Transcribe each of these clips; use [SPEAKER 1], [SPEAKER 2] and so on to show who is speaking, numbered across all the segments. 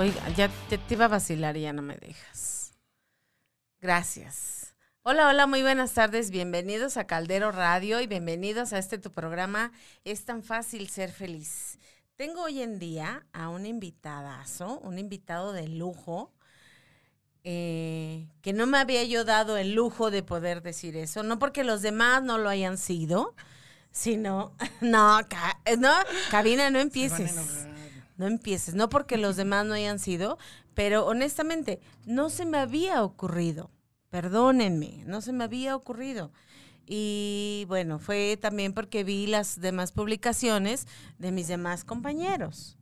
[SPEAKER 1] Oiga, ya te, te iba a vacilar y ya no me dejas. Gracias. Hola, hola, muy buenas tardes. Bienvenidos a Caldero Radio y bienvenidos a este tu programa. Es tan fácil ser feliz. Tengo hoy en día a un invitadazo, un invitado de lujo, eh, que no me había yo dado el lujo de poder decir eso, no porque los demás no lo hayan sido, sino, no, ca- no, cabina, no empieces. No empieces, no porque los demás no hayan sido, pero honestamente no se me había ocurrido. Perdónenme, no se me había ocurrido. Y bueno, fue también porque vi las demás publicaciones de mis demás compañeros.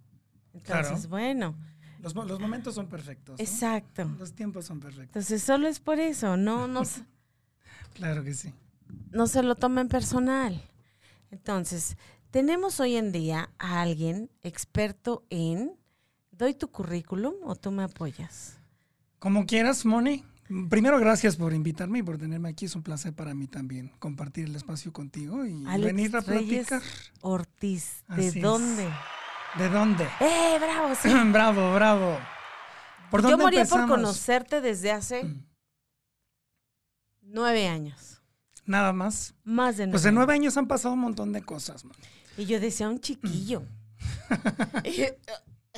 [SPEAKER 1] Entonces,
[SPEAKER 2] Claro.
[SPEAKER 1] bueno,
[SPEAKER 2] Los, los momentos son perfectos. ¿no?
[SPEAKER 1] exacto.
[SPEAKER 2] Los tiempos son perfectos.
[SPEAKER 1] Entonces, solo es por eso, no, no,
[SPEAKER 2] Claro que sí.
[SPEAKER 1] no se lo tomen personal. Entonces, tenemos hoy en día a alguien experto en, ¿doy tu currículum o tú me apoyas?
[SPEAKER 2] Como quieras, Moni. Primero, gracias por invitarme y por tenerme aquí. Es un placer para mí también compartir el espacio contigo y
[SPEAKER 1] Alex
[SPEAKER 2] venir a
[SPEAKER 1] Reyes
[SPEAKER 2] platicar.
[SPEAKER 1] Ortiz, ¿de
[SPEAKER 2] Así es.
[SPEAKER 1] dónde?
[SPEAKER 2] ¿De dónde?
[SPEAKER 1] ¡Eh, bravo! sí.
[SPEAKER 2] bravo, bravo. ¿Por
[SPEAKER 1] Yo
[SPEAKER 2] dónde
[SPEAKER 1] moría por conocerte desde hace nueve años.
[SPEAKER 2] Nada más.
[SPEAKER 1] Más de nueve.
[SPEAKER 2] Pues en nueve años han pasado un montón de cosas, Moni.
[SPEAKER 1] Y yo decía, un chiquillo. Y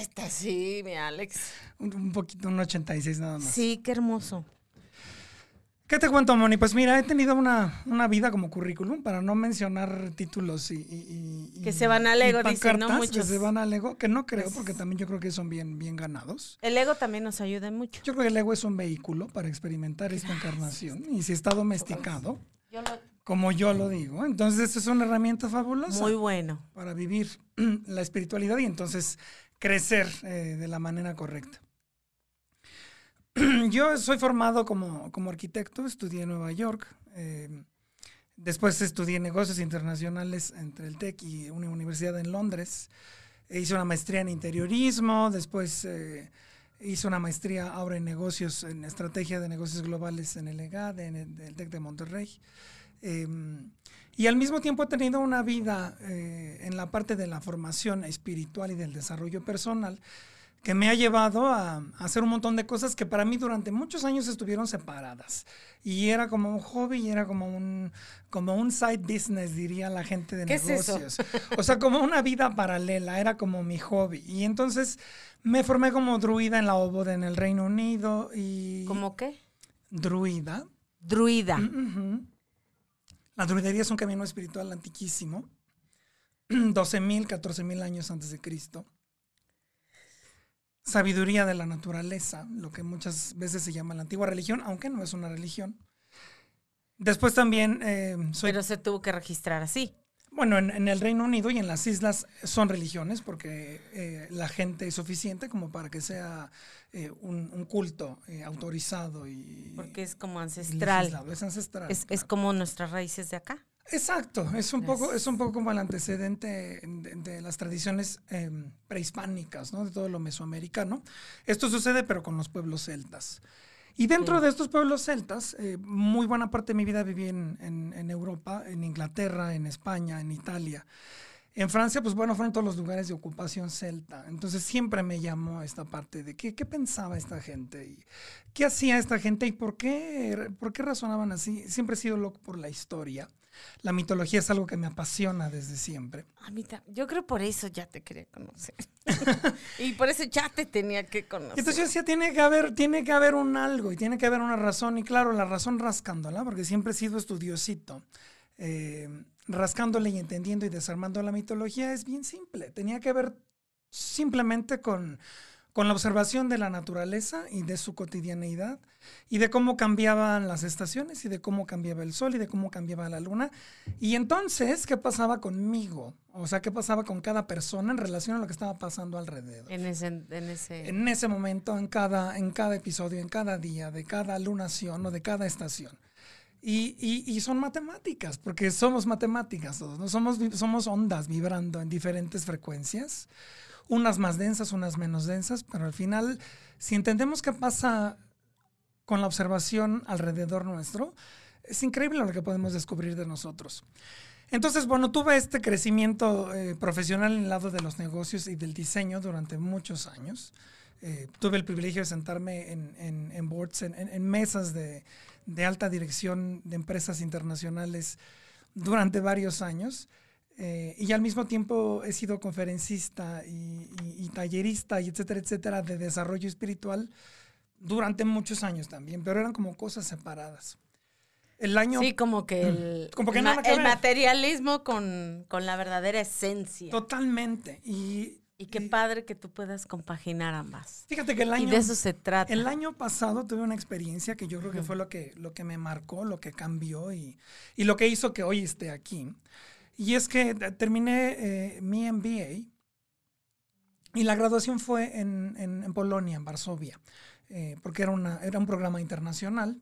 [SPEAKER 1] Está así, mi Alex.
[SPEAKER 2] Un, un poquito, un 86 nada más.
[SPEAKER 1] Sí, qué hermoso.
[SPEAKER 2] ¿Qué te cuento, Moni? Pues mira, he tenido una, una vida como currículum, para no mencionar títulos y... y- y-
[SPEAKER 1] Que se van al ego, dicen, ¿no? Muchos.
[SPEAKER 2] Que se van al ego, que no creo, porque también yo creo que son bien, bien ganados.
[SPEAKER 1] El ego también nos ayuda mucho.
[SPEAKER 2] Yo creo que el ego es un vehículo para experimentar esta encarnación y si está domesticado,
[SPEAKER 1] Yo lo-
[SPEAKER 2] como yo lo digo, entonces es una herramienta fabulosa
[SPEAKER 1] Muy bueno.
[SPEAKER 2] para vivir la espiritualidad y entonces crecer eh, de la manera correcta. Yo soy formado como, como arquitecto, estudié en Nueva York, eh, después estudié negocios internacionales entre el TEC y una universidad en Londres, E hice una maestría en interiorismo, después eh, hice una maestría ahora en negocios, en estrategia de negocios globales en el EGAD, en el, el TEC de Monterrey. Eh, y al mismo tiempo he tenido una vida eh, en la parte de la formación espiritual y del desarrollo personal que me ha llevado a, a hacer un montón de cosas que para mí durante muchos años estuvieron separadas. Y era como un hobby y era como un, como un side business, diría la gente de
[SPEAKER 1] ¿Qué es
[SPEAKER 2] negocios. O sea, como una vida paralela, era como mi hobby. Y entonces me formé como druida en la OBOD en el Reino Unido y...
[SPEAKER 1] ¿Cómo qué?
[SPEAKER 2] Druida.
[SPEAKER 1] Druida.
[SPEAKER 2] Ujú. La druidería es un camino espiritual antiquísimo, 12.000, 14.000 años antes de Cristo. Sabiduría de la naturaleza, lo que muchas veces se llama la antigua religión, aunque no es una religión. Después también eh,
[SPEAKER 1] Pero se tuvo que registrar así.
[SPEAKER 2] Bueno, en, en el Reino Unido y en las islas son religiones porque eh, la gente es suficiente como para que sea eh, un, un culto eh, autorizado y
[SPEAKER 1] Porque es como ancestral.
[SPEAKER 2] legislado. Es ancestral.
[SPEAKER 1] Es, como nuestras raíces de acá.
[SPEAKER 2] Exacto, es un poco, es un poco como el antecedente de, de las tradiciones eh, prehispánicas, ¿no? De todo lo mesoamericano. Esto sucede, pero con los pueblos celtas. Y dentro
[SPEAKER 1] Sí.
[SPEAKER 2] de estos pueblos celtas, eh, muy buena parte de mi vida viví en, en- en Europa, en Inglaterra, en España, en Italia. En Francia, pues bueno, fueron todos los lugares de ocupación celta. Entonces siempre me llamó esta parte de qué, qué pensaba esta gente y qué hacía esta gente y por qué, por qué razonaban así. Siempre he sido loco por la historia. La mitología es algo que me apasiona desde siempre.
[SPEAKER 1] A mí yo creo por eso ya te quería conocer. y por eso ya te tenía que conocer.
[SPEAKER 2] Entonces yo decía, tiene que haber, tiene que haber un algo y tiene que haber una razón. Y claro, la razón rascándola, porque siempre he sido estudiosito. eh, rascándole y entendiendo y desarmando la mitología es bien simple. Tenía que ver simplemente con, con la observación de la naturaleza y de su cotidianeidad y de cómo cambiaban las estaciones y de cómo cambiaba el sol y de cómo cambiaba la luna. Y entonces, ¿qué pasaba conmigo? O sea, ¿qué pasaba con cada persona en relación a lo que estaba pasando alrededor?
[SPEAKER 1] En ese, en ese.
[SPEAKER 2] en ese momento, en cada, en cada episodio, en cada día, de cada lunación o de cada estación. Y, y- y son matemáticas, porque somos matemáticas todos, ¿no? Somos, somos ondas vibrando en diferentes frecuencias, unas más densas, unas menos densas, pero al final, si entendemos qué pasa con la observación alrededor nuestro, es increíble lo que podemos descubrir de nosotros. Entonces, bueno, tuve este crecimiento eh, profesional en el lado de los negocios y del diseño durante muchos años. Eh, tuve el privilegio de sentarme en, en, en boards, en, en mesas de, de, alta dirección de empresas internacionales durante varios años. Eh, y al mismo tiempo he sido conferencista y, y, y, tallerista y etcétera, etcétera, de desarrollo espiritual durante muchos años también, pero eran como cosas separadas. El año...
[SPEAKER 1] Sí, como que el,
[SPEAKER 2] como que
[SPEAKER 1] el,
[SPEAKER 2] nada que
[SPEAKER 1] el materialismo con, con, la verdadera esencia.
[SPEAKER 2] Totalmente. Y,
[SPEAKER 1] y qué y, padre que tú puedas compaginar ambas.
[SPEAKER 2] Fíjate que el año...
[SPEAKER 1] Y de eso se trata.
[SPEAKER 2] El año pasado tuve una experiencia que yo creo que fue lo que, lo que me marcó, lo que cambió y, y lo que hizo que hoy esté aquí. Y es que terminé eh, mi MBA y la graduación fue en, en, en Polonia, en Varsovia, eh, porque era, una, era un programa internacional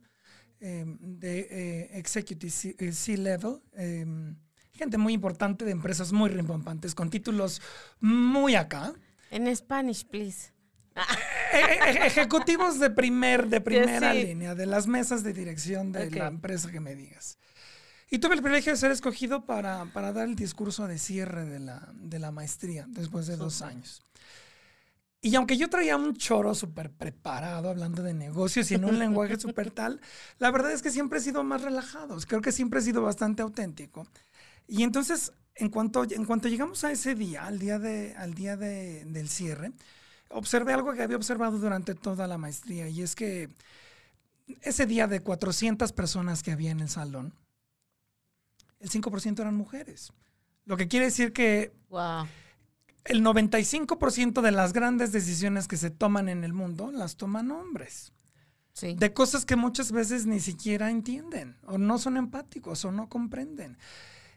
[SPEAKER 2] eh, de eh, Executive C-Level, gente muy importante de empresas muy rimbombantes, con títulos muy acá.
[SPEAKER 1] En Spanish, please.
[SPEAKER 2] E ejecutivos de, primer, de primera sí. línea, de las mesas de dirección de okay. la empresa que me digas. Y tuve el privilegio de ser escogido para, para dar el discurso de cierre de la, de la maestría después de dos años. Y aunque yo traía un choro súper preparado hablando de negocios y en un lenguaje súper tal, la verdad es que siempre he sido más relajado. Creo que siempre he sido bastante auténtico. Y entonces, en cuanto, en cuanto llegamos a ese día, al día, de, al día de, del cierre, observé algo que había observado durante toda la maestría. Y es que ese día de 400 personas que había en el salón, el 5% eran mujeres. Lo que quiere decir que...
[SPEAKER 1] Wow
[SPEAKER 2] el 95% de las grandes decisiones que se toman en el mundo las toman hombres.
[SPEAKER 1] Sí.
[SPEAKER 2] De cosas que muchas veces ni siquiera entienden, o no son empáticos, o no comprenden.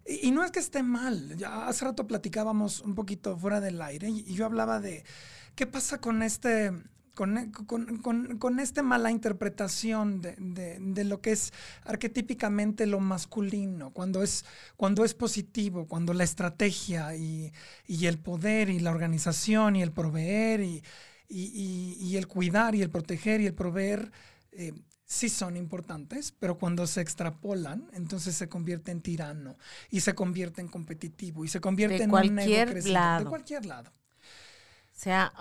[SPEAKER 2] Y, y no es que esté mal. Ya hace rato platicábamos un poquito fuera del aire y, y yo hablaba de qué pasa con este con, con, con, con, esta mala interpretación de, de, de, lo que es arquetípicamente lo masculino, cuando es, cuando es positivo, cuando la estrategia y, y el poder y la organización y el proveer y, y, y el cuidar y el proteger y el proveer eh, sí son importantes, pero cuando se extrapolan, entonces se convierte en tirano y se convierte en competitivo y se convierte
[SPEAKER 1] de
[SPEAKER 2] en un ego
[SPEAKER 1] lado.
[SPEAKER 2] de cualquier lado.
[SPEAKER 1] O sea,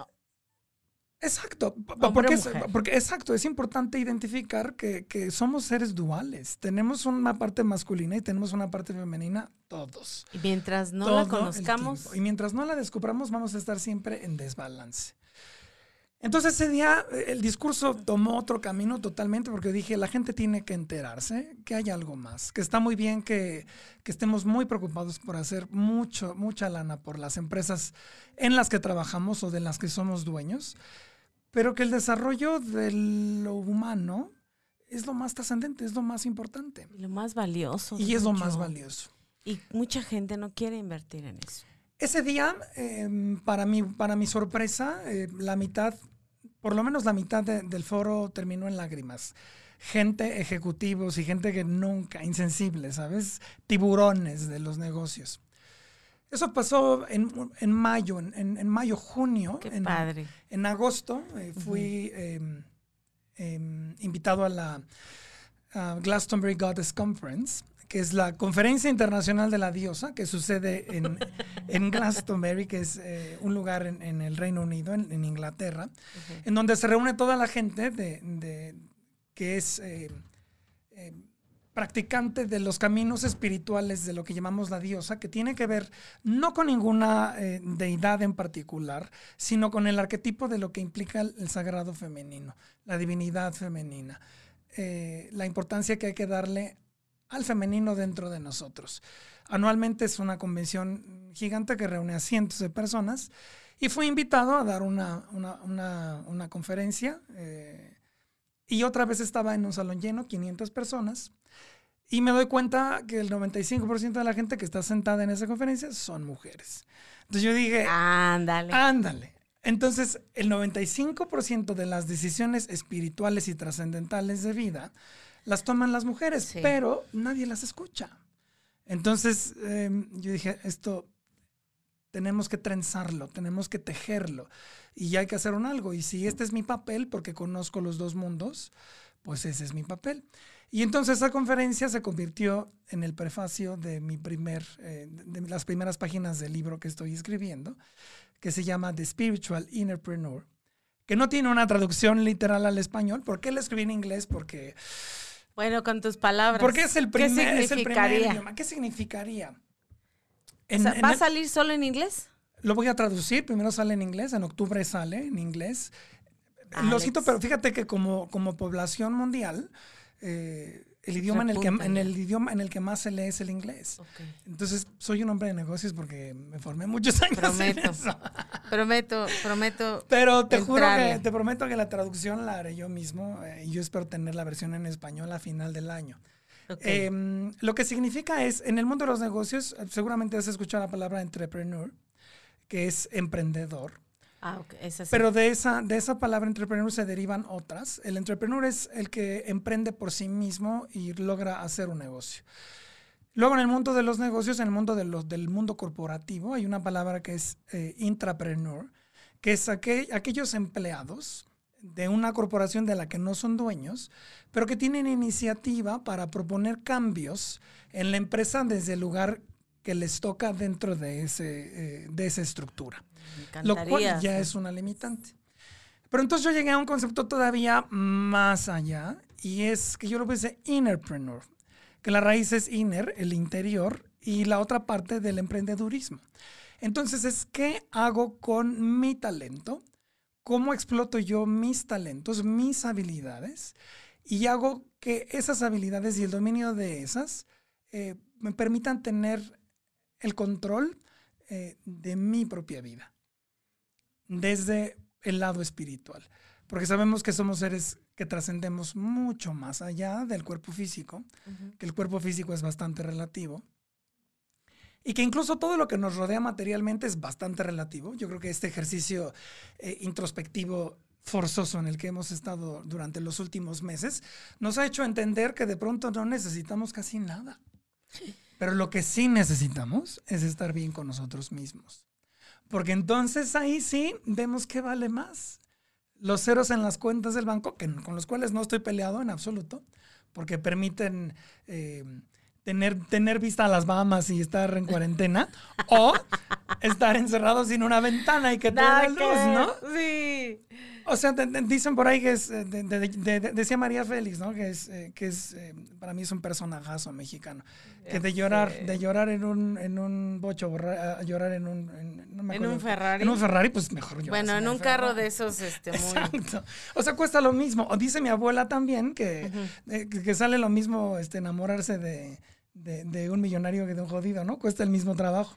[SPEAKER 2] Exacto, porque, es, porque, exacto, es importante identificar que, que, somos seres duales. Tenemos una parte masculina y tenemos una parte femenina, todos.
[SPEAKER 1] Y mientras no la conozcamos.
[SPEAKER 2] Y mientras no la descubramos, vamos a estar siempre en desbalance. Entonces ese día el discurso tomó otro camino totalmente porque dije, la gente tiene que enterarse que hay algo más, que está muy bien que, que estemos muy preocupados por hacer mucho, mucha lana por las empresas en las que trabajamos o de las que somos dueños, pero que el desarrollo de lo humano es lo más trascendente, es lo más importante.
[SPEAKER 1] Lo más valioso.
[SPEAKER 2] Y es lo más valioso.
[SPEAKER 1] Y mucha gente no quiere invertir en eso.
[SPEAKER 2] Ese día, eh, para, mi, para mi sorpresa, eh, la mitad, por lo menos la mitad de, del foro terminó en lágrimas. Gente, ejecutivos y gente que nunca, insensible, ¿sabes? Tiburones de los negocios. Eso pasó en, en mayo, en, en, mayo, junio.
[SPEAKER 1] Qué
[SPEAKER 2] en,
[SPEAKER 1] padre.
[SPEAKER 2] En agosto eh, fui uh -huh. eh, invitado a la uh, Glastonbury Goddess Conference, que es la conferencia internacional de la diosa, que sucede en, en Glastonbury, que es eh, un lugar en, el Reino Unido, en, Inglaterra, uh -huh. en donde se reúne toda la gente de, de que es eh, practicante de los caminos espirituales de lo que llamamos la diosa, que tiene que ver no con ninguna eh, deidad en particular, sino con el arquetipo de lo que implica el, sagrado femenino, la divinidad femenina, eh, la importancia que hay que darle al femenino dentro de nosotros. Anualmente es una convención gigante que reúne a cientos de personas y fui invitado a dar una, una, una, una conferencia eh, y otra vez estaba en un salón lleno, 500 personas, y me doy cuenta que el 95% de la gente que está sentada en esa conferencia son mujeres. Entonces yo dije,
[SPEAKER 1] ándale.
[SPEAKER 2] Ándale. Entonces, el 95% de las decisiones espirituales y trascendentales de vida las toman las mujeres, sí. pero nadie las escucha. Entonces, eh, yo dije, esto tenemos que trenzarlo, tenemos que tejerlo y hay que hacer un algo. Y si este es mi papel, porque conozco los dos mundos, pues ese es mi papel. Y entonces esa conferencia se convirtió en el prefacio de mi primer, eh, de las primeras páginas del libro que estoy escribiendo, que se llama The Spiritual Innerpreneur, que no tiene una traducción literal al español. ¿Por qué la escribí en inglés? Porque...
[SPEAKER 1] Bueno, con tus palabras.
[SPEAKER 2] Porque es el primer,
[SPEAKER 1] ¿Qué
[SPEAKER 2] es el primer
[SPEAKER 1] significaría?
[SPEAKER 2] idioma. ¿Qué significaría?
[SPEAKER 1] O
[SPEAKER 2] En-
[SPEAKER 1] sea,
[SPEAKER 2] en
[SPEAKER 1] ¿Va a
[SPEAKER 2] el-
[SPEAKER 1] salir solo en inglés?
[SPEAKER 2] Lo voy a traducir, primero sale en inglés, en octubre sale en inglés. Lo
[SPEAKER 1] Alex.
[SPEAKER 2] siento, pero fíjate que como, como población mundial, eh, el idioma en el, que, en el idioma en el que más se lee es el inglés. Entonces, soy un hombre de negocios porque me formé muchos años en
[SPEAKER 1] Prometo.
[SPEAKER 2] eso.
[SPEAKER 1] Prometo, prometo.
[SPEAKER 2] Pero te juro que, te prometo que la traducción la haré yo mismo eh, y yo espero tener la versión en español a final del año. Em, lo que significa es, en el mundo de los negocios, seguramente has escuchado la palabra entrepreneur, que es emprendedor.
[SPEAKER 1] Ah.
[SPEAKER 2] Pero de esa, de esa palabra entrepreneur se derivan otras. El entrepreneur es el que emprende por sí mismo y logra hacer un negocio. Luego en el mundo de los negocios, en el mundo de los, del mundo corporativo, hay una palabra que es eh, intrapreneur, que es aquel- aquellos empleados de una corporación de la que no son dueños, pero que tienen iniciativa para proponer cambios en la empresa desde el lugar que les toca dentro de, ese, eh, de esa estructura lo cual ya es una limitante. Pero entonces yo llegué a un concepto todavía más allá y es que yo lo puse innerpreneur, que la raíz es inner, el interior, y la otra parte del emprendedurismo. Entonces es qué hago con mi talento, cómo exploto yo mis talentos, mis habilidades, y hago que esas habilidades y el dominio de esas eh, me permitan tener el control eh, de mi propia vida desde el lado espiritual. Porque sabemos que somos seres que trascendemos mucho más allá del cuerpo físico, que el cuerpo físico es bastante relativo. Y que incluso todo lo que nos rodea materialmente es bastante relativo. Yo creo que este ejercicio eh, introspectivo forzoso en el que hemos estado durante los últimos meses nos ha hecho entender que de pronto no necesitamos casi nada. Pero lo que sí necesitamos es estar bien con nosotros mismos. Porque entonces ahí sí vemos que vale más. Los ceros en las cuentas del banco, que, con los cuales no estoy peleado en absoluto, porque permiten eh, tener, tener vista a las Bahamas y estar en cuarentena, o estar encerrado sin una ventana y que te dé luz. ¿no?
[SPEAKER 1] Sí.
[SPEAKER 2] O sea, te- te- dicen por ahí que es, eh, de- de- de- de- decía María Félix, ¿no? Que es, eh, que es eh, para mí es un personajazo mexicano. Que de llorar,
[SPEAKER 1] sé.
[SPEAKER 2] de llorar en un, en un bocho, borra- a llorar en un, en, no me
[SPEAKER 1] En
[SPEAKER 2] acuerdo.
[SPEAKER 1] un Ferrari.
[SPEAKER 2] En un Ferrari, pues mejor lloras
[SPEAKER 1] Bueno, en un carro de esos, este, muy.
[SPEAKER 2] Exacto. O sea, cuesta lo mismo. O dice mi abuela también que, eh, que, que sale lo mismo este, enamorarse de, de- de un millonario que de un jodido, ¿no? Cuesta el mismo trabajo.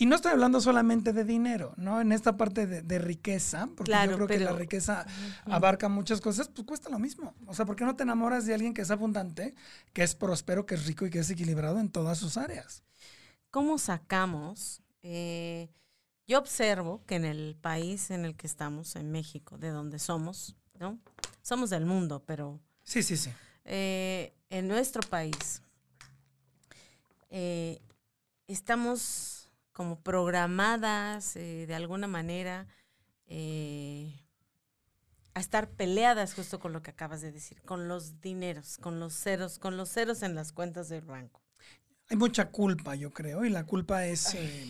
[SPEAKER 2] Y no estoy hablando solamente de dinero, ¿no? En esta parte de, de riqueza, porque
[SPEAKER 1] Claro,
[SPEAKER 2] yo creo que la riqueza abarca muchas cosas, pues cuesta lo mismo. O sea, ¿por qué no te enamoras de alguien que es abundante, que es próspero, que es rico y que es equilibrado en todas sus áreas?
[SPEAKER 1] ¿Cómo sacamos? eh, yo observo que en el país en el que estamos, en México, de donde somos, ¿no? Somos del mundo, pero
[SPEAKER 2] Sí, sí, sí.
[SPEAKER 1] eh, en nuestro país eh, estamos como programadas eh, de alguna manera eh, a estar peleadas justo con lo que acabas de decir, con los dineros, con los ceros, con los ceros en las cuentas del banco.
[SPEAKER 2] Hay mucha culpa, yo creo, y la culpa es... eh,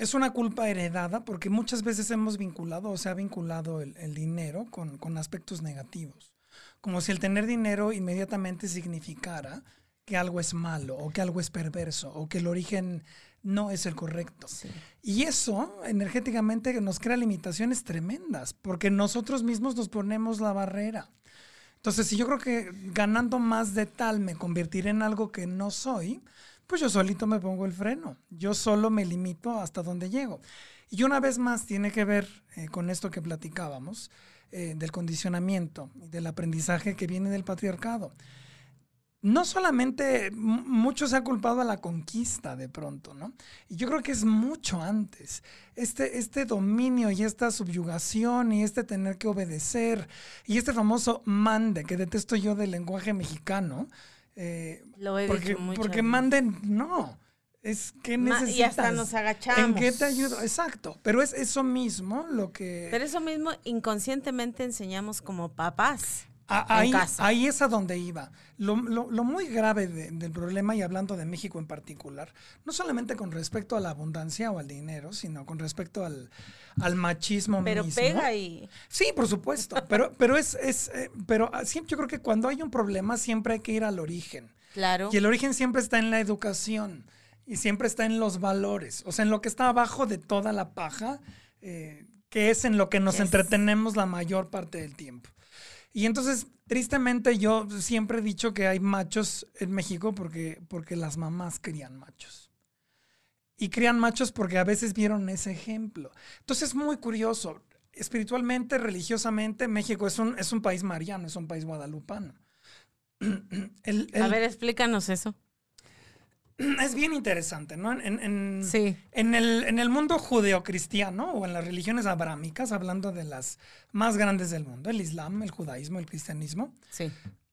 [SPEAKER 2] Es una culpa heredada porque muchas veces hemos vinculado o se ha vinculado el, el dinero con, con aspectos negativos. Como si el tener dinero inmediatamente significara que algo es malo o que algo es perverso o que el origen no es el correcto.
[SPEAKER 1] Sí.
[SPEAKER 2] Y eso energéticamente nos crea limitaciones tremendas porque nosotros mismos nos ponemos la barrera. Entonces, si yo creo que ganando más de tal me convertiré en algo que no soy, pues yo solito me pongo el freno. Yo solo me limito hasta donde llego. Y una vez más tiene que ver eh, con esto que platicábamos, eh, del condicionamiento, y del aprendizaje que viene del patriarcado. No solamente m- mucho se ha culpado a la conquista de pronto, ¿no? Y yo creo que es mucho antes. Este, este dominio y esta subyugación y este tener que obedecer y este famoso mande que detesto yo del lenguaje mexicano. eh,
[SPEAKER 1] Lo he
[SPEAKER 2] porque
[SPEAKER 1] dicho muchas
[SPEAKER 2] porque manden, no. Es que necesitas.
[SPEAKER 1] y hasta nos agachamos.
[SPEAKER 2] ¿En qué te ayudo? Exacto. Pero es eso mismo lo que.
[SPEAKER 1] Pero eso mismo inconscientemente enseñamos como papás.
[SPEAKER 2] Ah, ahí,
[SPEAKER 1] casa.
[SPEAKER 2] ahí es a donde iba. Lo, lo- lo muy grave de- del problema, y hablando de México en particular, no solamente con respecto a la abundancia o al dinero, sino con respecto al, al machismo
[SPEAKER 1] Pero
[SPEAKER 2] mismo.
[SPEAKER 1] pega y
[SPEAKER 2] Sí, por supuesto, pero, pero es, es eh, pero ah, siempre, yo creo que cuando hay un problema siempre hay que ir al origen.
[SPEAKER 1] claro.
[SPEAKER 2] Y el origen siempre está en la educación y siempre está en los valores, o sea, en lo que está abajo de toda la paja, eh, que es en lo que nos
[SPEAKER 1] Yes.
[SPEAKER 2] entretenemos la mayor parte del tiempo. Y entonces, tristemente, yo siempre he dicho que hay machos en México porque, porque las mamás crían machos. Y crían machos porque a veces vieron ese ejemplo. Entonces es muy curioso. Espiritualmente, religiosamente, México es un, es un país mariano, es un país guadalupano.
[SPEAKER 1] A ver, explícanos eso.
[SPEAKER 2] es bien interesante, ¿no? En, en-
[SPEAKER 1] Sí.
[SPEAKER 2] en el, en el mundo judeocristiano o en las religiones abrámicas, hablando de las más grandes del mundo, el Islam, el judaísmo, el cristianismo,
[SPEAKER 1] Sí.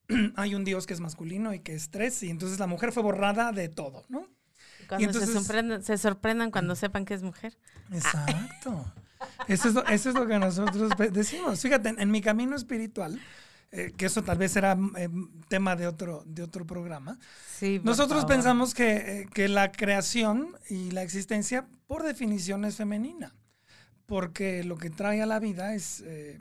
[SPEAKER 2] hay un Dios que es masculino y que es tres, y entonces la mujer fue borrada de todo, ¿no?
[SPEAKER 1] Cuando
[SPEAKER 2] entonces-
[SPEAKER 1] se, sorprendan, se sorprendan cuando sepan que es mujer.
[SPEAKER 2] Exacto. Eso es, lo, eso es lo que nosotros decimos. Fíjate, en, en mi camino espiritual, eh, que eso tal vez será eh, tema de otro, de otro programa,
[SPEAKER 1] Sí.
[SPEAKER 2] nosotros
[SPEAKER 1] favor.
[SPEAKER 2] pensamos que, eh, que la creación y la existencia, por definición, es femenina. Porque lo que trae a la vida es, eh,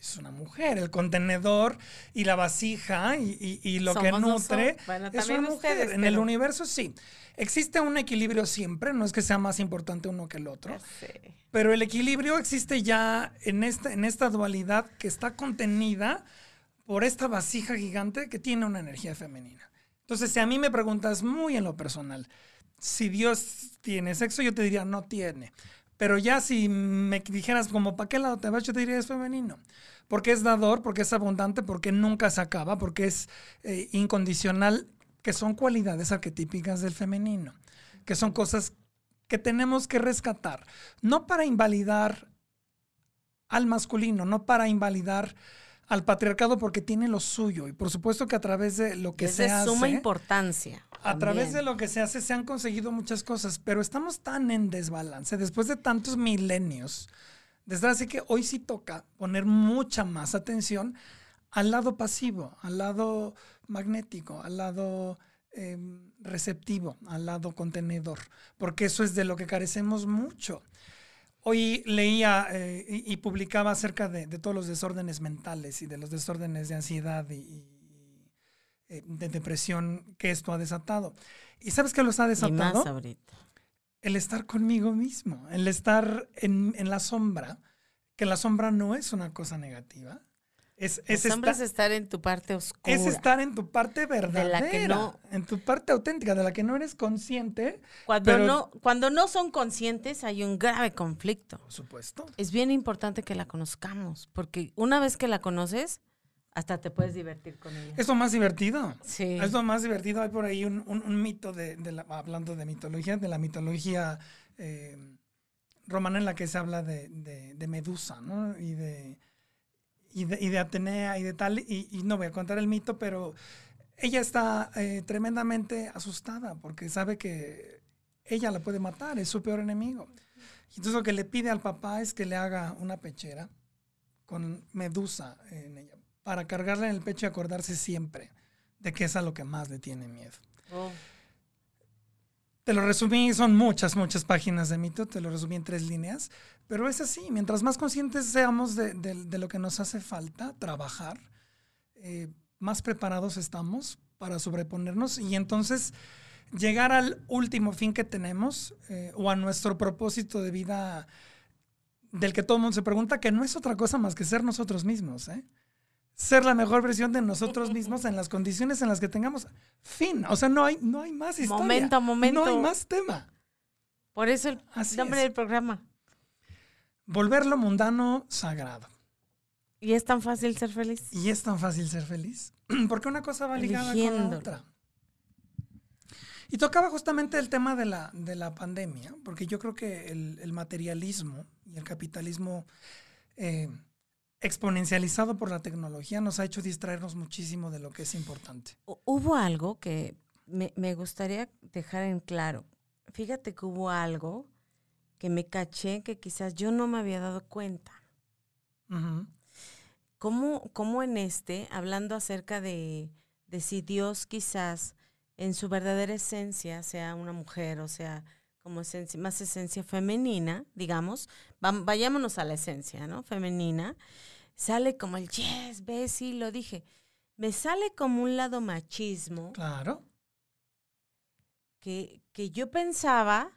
[SPEAKER 2] es una mujer. El contenedor y la vasija y, y- y lo que nutre.
[SPEAKER 1] Bueno,
[SPEAKER 2] es una mujer.
[SPEAKER 1] ustedes,
[SPEAKER 2] en el universo sí. Existe un equilibrio siempre, no es que sea más importante uno que el otro. Pero el equilibrio existe ya en esta, en esta dualidad que está contenida por esta vasija gigante que tiene una energía femenina. Entonces, si a mí me preguntas muy en lo personal, si Dios tiene sexo, yo te diría no tiene. Pero ya si me dijeras como, ¿para qué lado te vas? Yo te diría es femenino. Porque es dador, porque es abundante, porque nunca se acaba, porque es eh, incondicional, que son cualidades arquetípicas del femenino, que son cosas que tenemos que rescatar, no para invalidar al masculino, no para invalidar al patriarcado porque tiene lo suyo y por supuesto que a través de lo que
[SPEAKER 1] es
[SPEAKER 2] se
[SPEAKER 1] de
[SPEAKER 2] hace,
[SPEAKER 1] suma importancia.
[SPEAKER 2] a través de lo que se hace se han conseguido muchas cosas, pero estamos tan en desbalance después de tantos milenios. Desde así que hoy sí toca poner mucha más atención al lado pasivo, al lado magnético, al lado eh, receptivo, al lado contenedor, porque eso es de lo que carecemos mucho. Hoy leía eh, y, y publicaba acerca de, de todos los desórdenes mentales y de los desórdenes de ansiedad y, y, eh, de depresión que esto ha desatado. ¿Y sabes qué los ha
[SPEAKER 1] Y
[SPEAKER 2] desatado?
[SPEAKER 1] más ahorita.
[SPEAKER 2] el estar conmigo mismo, el estar en, en la sombra, que la sombra no es una cosa negativa. Es, es, esta-
[SPEAKER 1] estar en tu parte oscura.
[SPEAKER 2] es estar en tu parte verdadera,
[SPEAKER 1] que no-
[SPEAKER 2] en tu parte auténtica, de la que no eres consciente,
[SPEAKER 1] Cuando,
[SPEAKER 2] pero-
[SPEAKER 1] no, cuando no son conscientes hay un grave conflicto.
[SPEAKER 2] por supuesto.
[SPEAKER 1] Es bien importante que la conozcamos, porque una vez que la conoces, hasta te puedes divertir con ella.
[SPEAKER 2] Es lo más divertido.
[SPEAKER 1] Sí.
[SPEAKER 2] Es lo más divertido. Hay por ahí un, un- un mito de, de la- hablando de mitología, de la mitología eh, romana en la que se habla de, de- de Medusa, ¿no? Y de, y de, y Atenea y de tal. Y, no voy a contar el mito, pero ella está eh, tremendamente asustada porque sabe que ella la puede matar, es su peor enemigo. Entonces lo que le pide al papá es que le haga una pechera con Medusa en ella, para cargarla en el pecho y acordarse siempre de que es a lo que más le tiene miedo.
[SPEAKER 1] Oh,
[SPEAKER 2] Te lo resumí, son muchas, muchas páginas de mito, te lo resumí en tres líneas, pero es así, mientras más conscientes seamos de, de- lo que nos hace falta trabajar, eh, más preparados estamos para sobreponernos y entonces llegar al último fin que tenemos eh, o a nuestro propósito de vida del que todo el mundo se pregunta, que no es otra cosa más que ser nosotros mismos, ¿eh? Ser la mejor versión de nosotros mismos en las condiciones en las que tengamos. Fin. O sea, no hay, no hay más historia.
[SPEAKER 1] Momento, momento.
[SPEAKER 2] No hay más tema.
[SPEAKER 1] Por eso el
[SPEAKER 2] Así
[SPEAKER 1] nombre
[SPEAKER 2] es.
[SPEAKER 1] del programa.
[SPEAKER 2] Volver lo mundano sagrado.
[SPEAKER 1] Y es tan fácil ser feliz.
[SPEAKER 2] Y es tan fácil ser feliz. Porque una cosa va ligada con la otra. Y tocaba justamente el tema de la, de la pandemia, porque yo creo que el, el materialismo y el capitalismo eh, exponencializado por la tecnología nos ha hecho distraernos muchísimo de lo que es importante.
[SPEAKER 1] Hu- Hubo algo que me, me gustaría dejar en claro. Fíjate que hubo algo que me caché que quizás yo no me había dado cuenta. Cómo, cómo en este, hablando acerca de, de si Dios quizás en su verdadera esencia, sea una mujer o sea como esencia, más esencia femenina, digamos, vayámonos a la esencia, ¿no? Femenina, sale como el yes, Bessie, lo dije. Me sale como un lado machismo.
[SPEAKER 2] Claro.
[SPEAKER 1] Que, que yo pensaba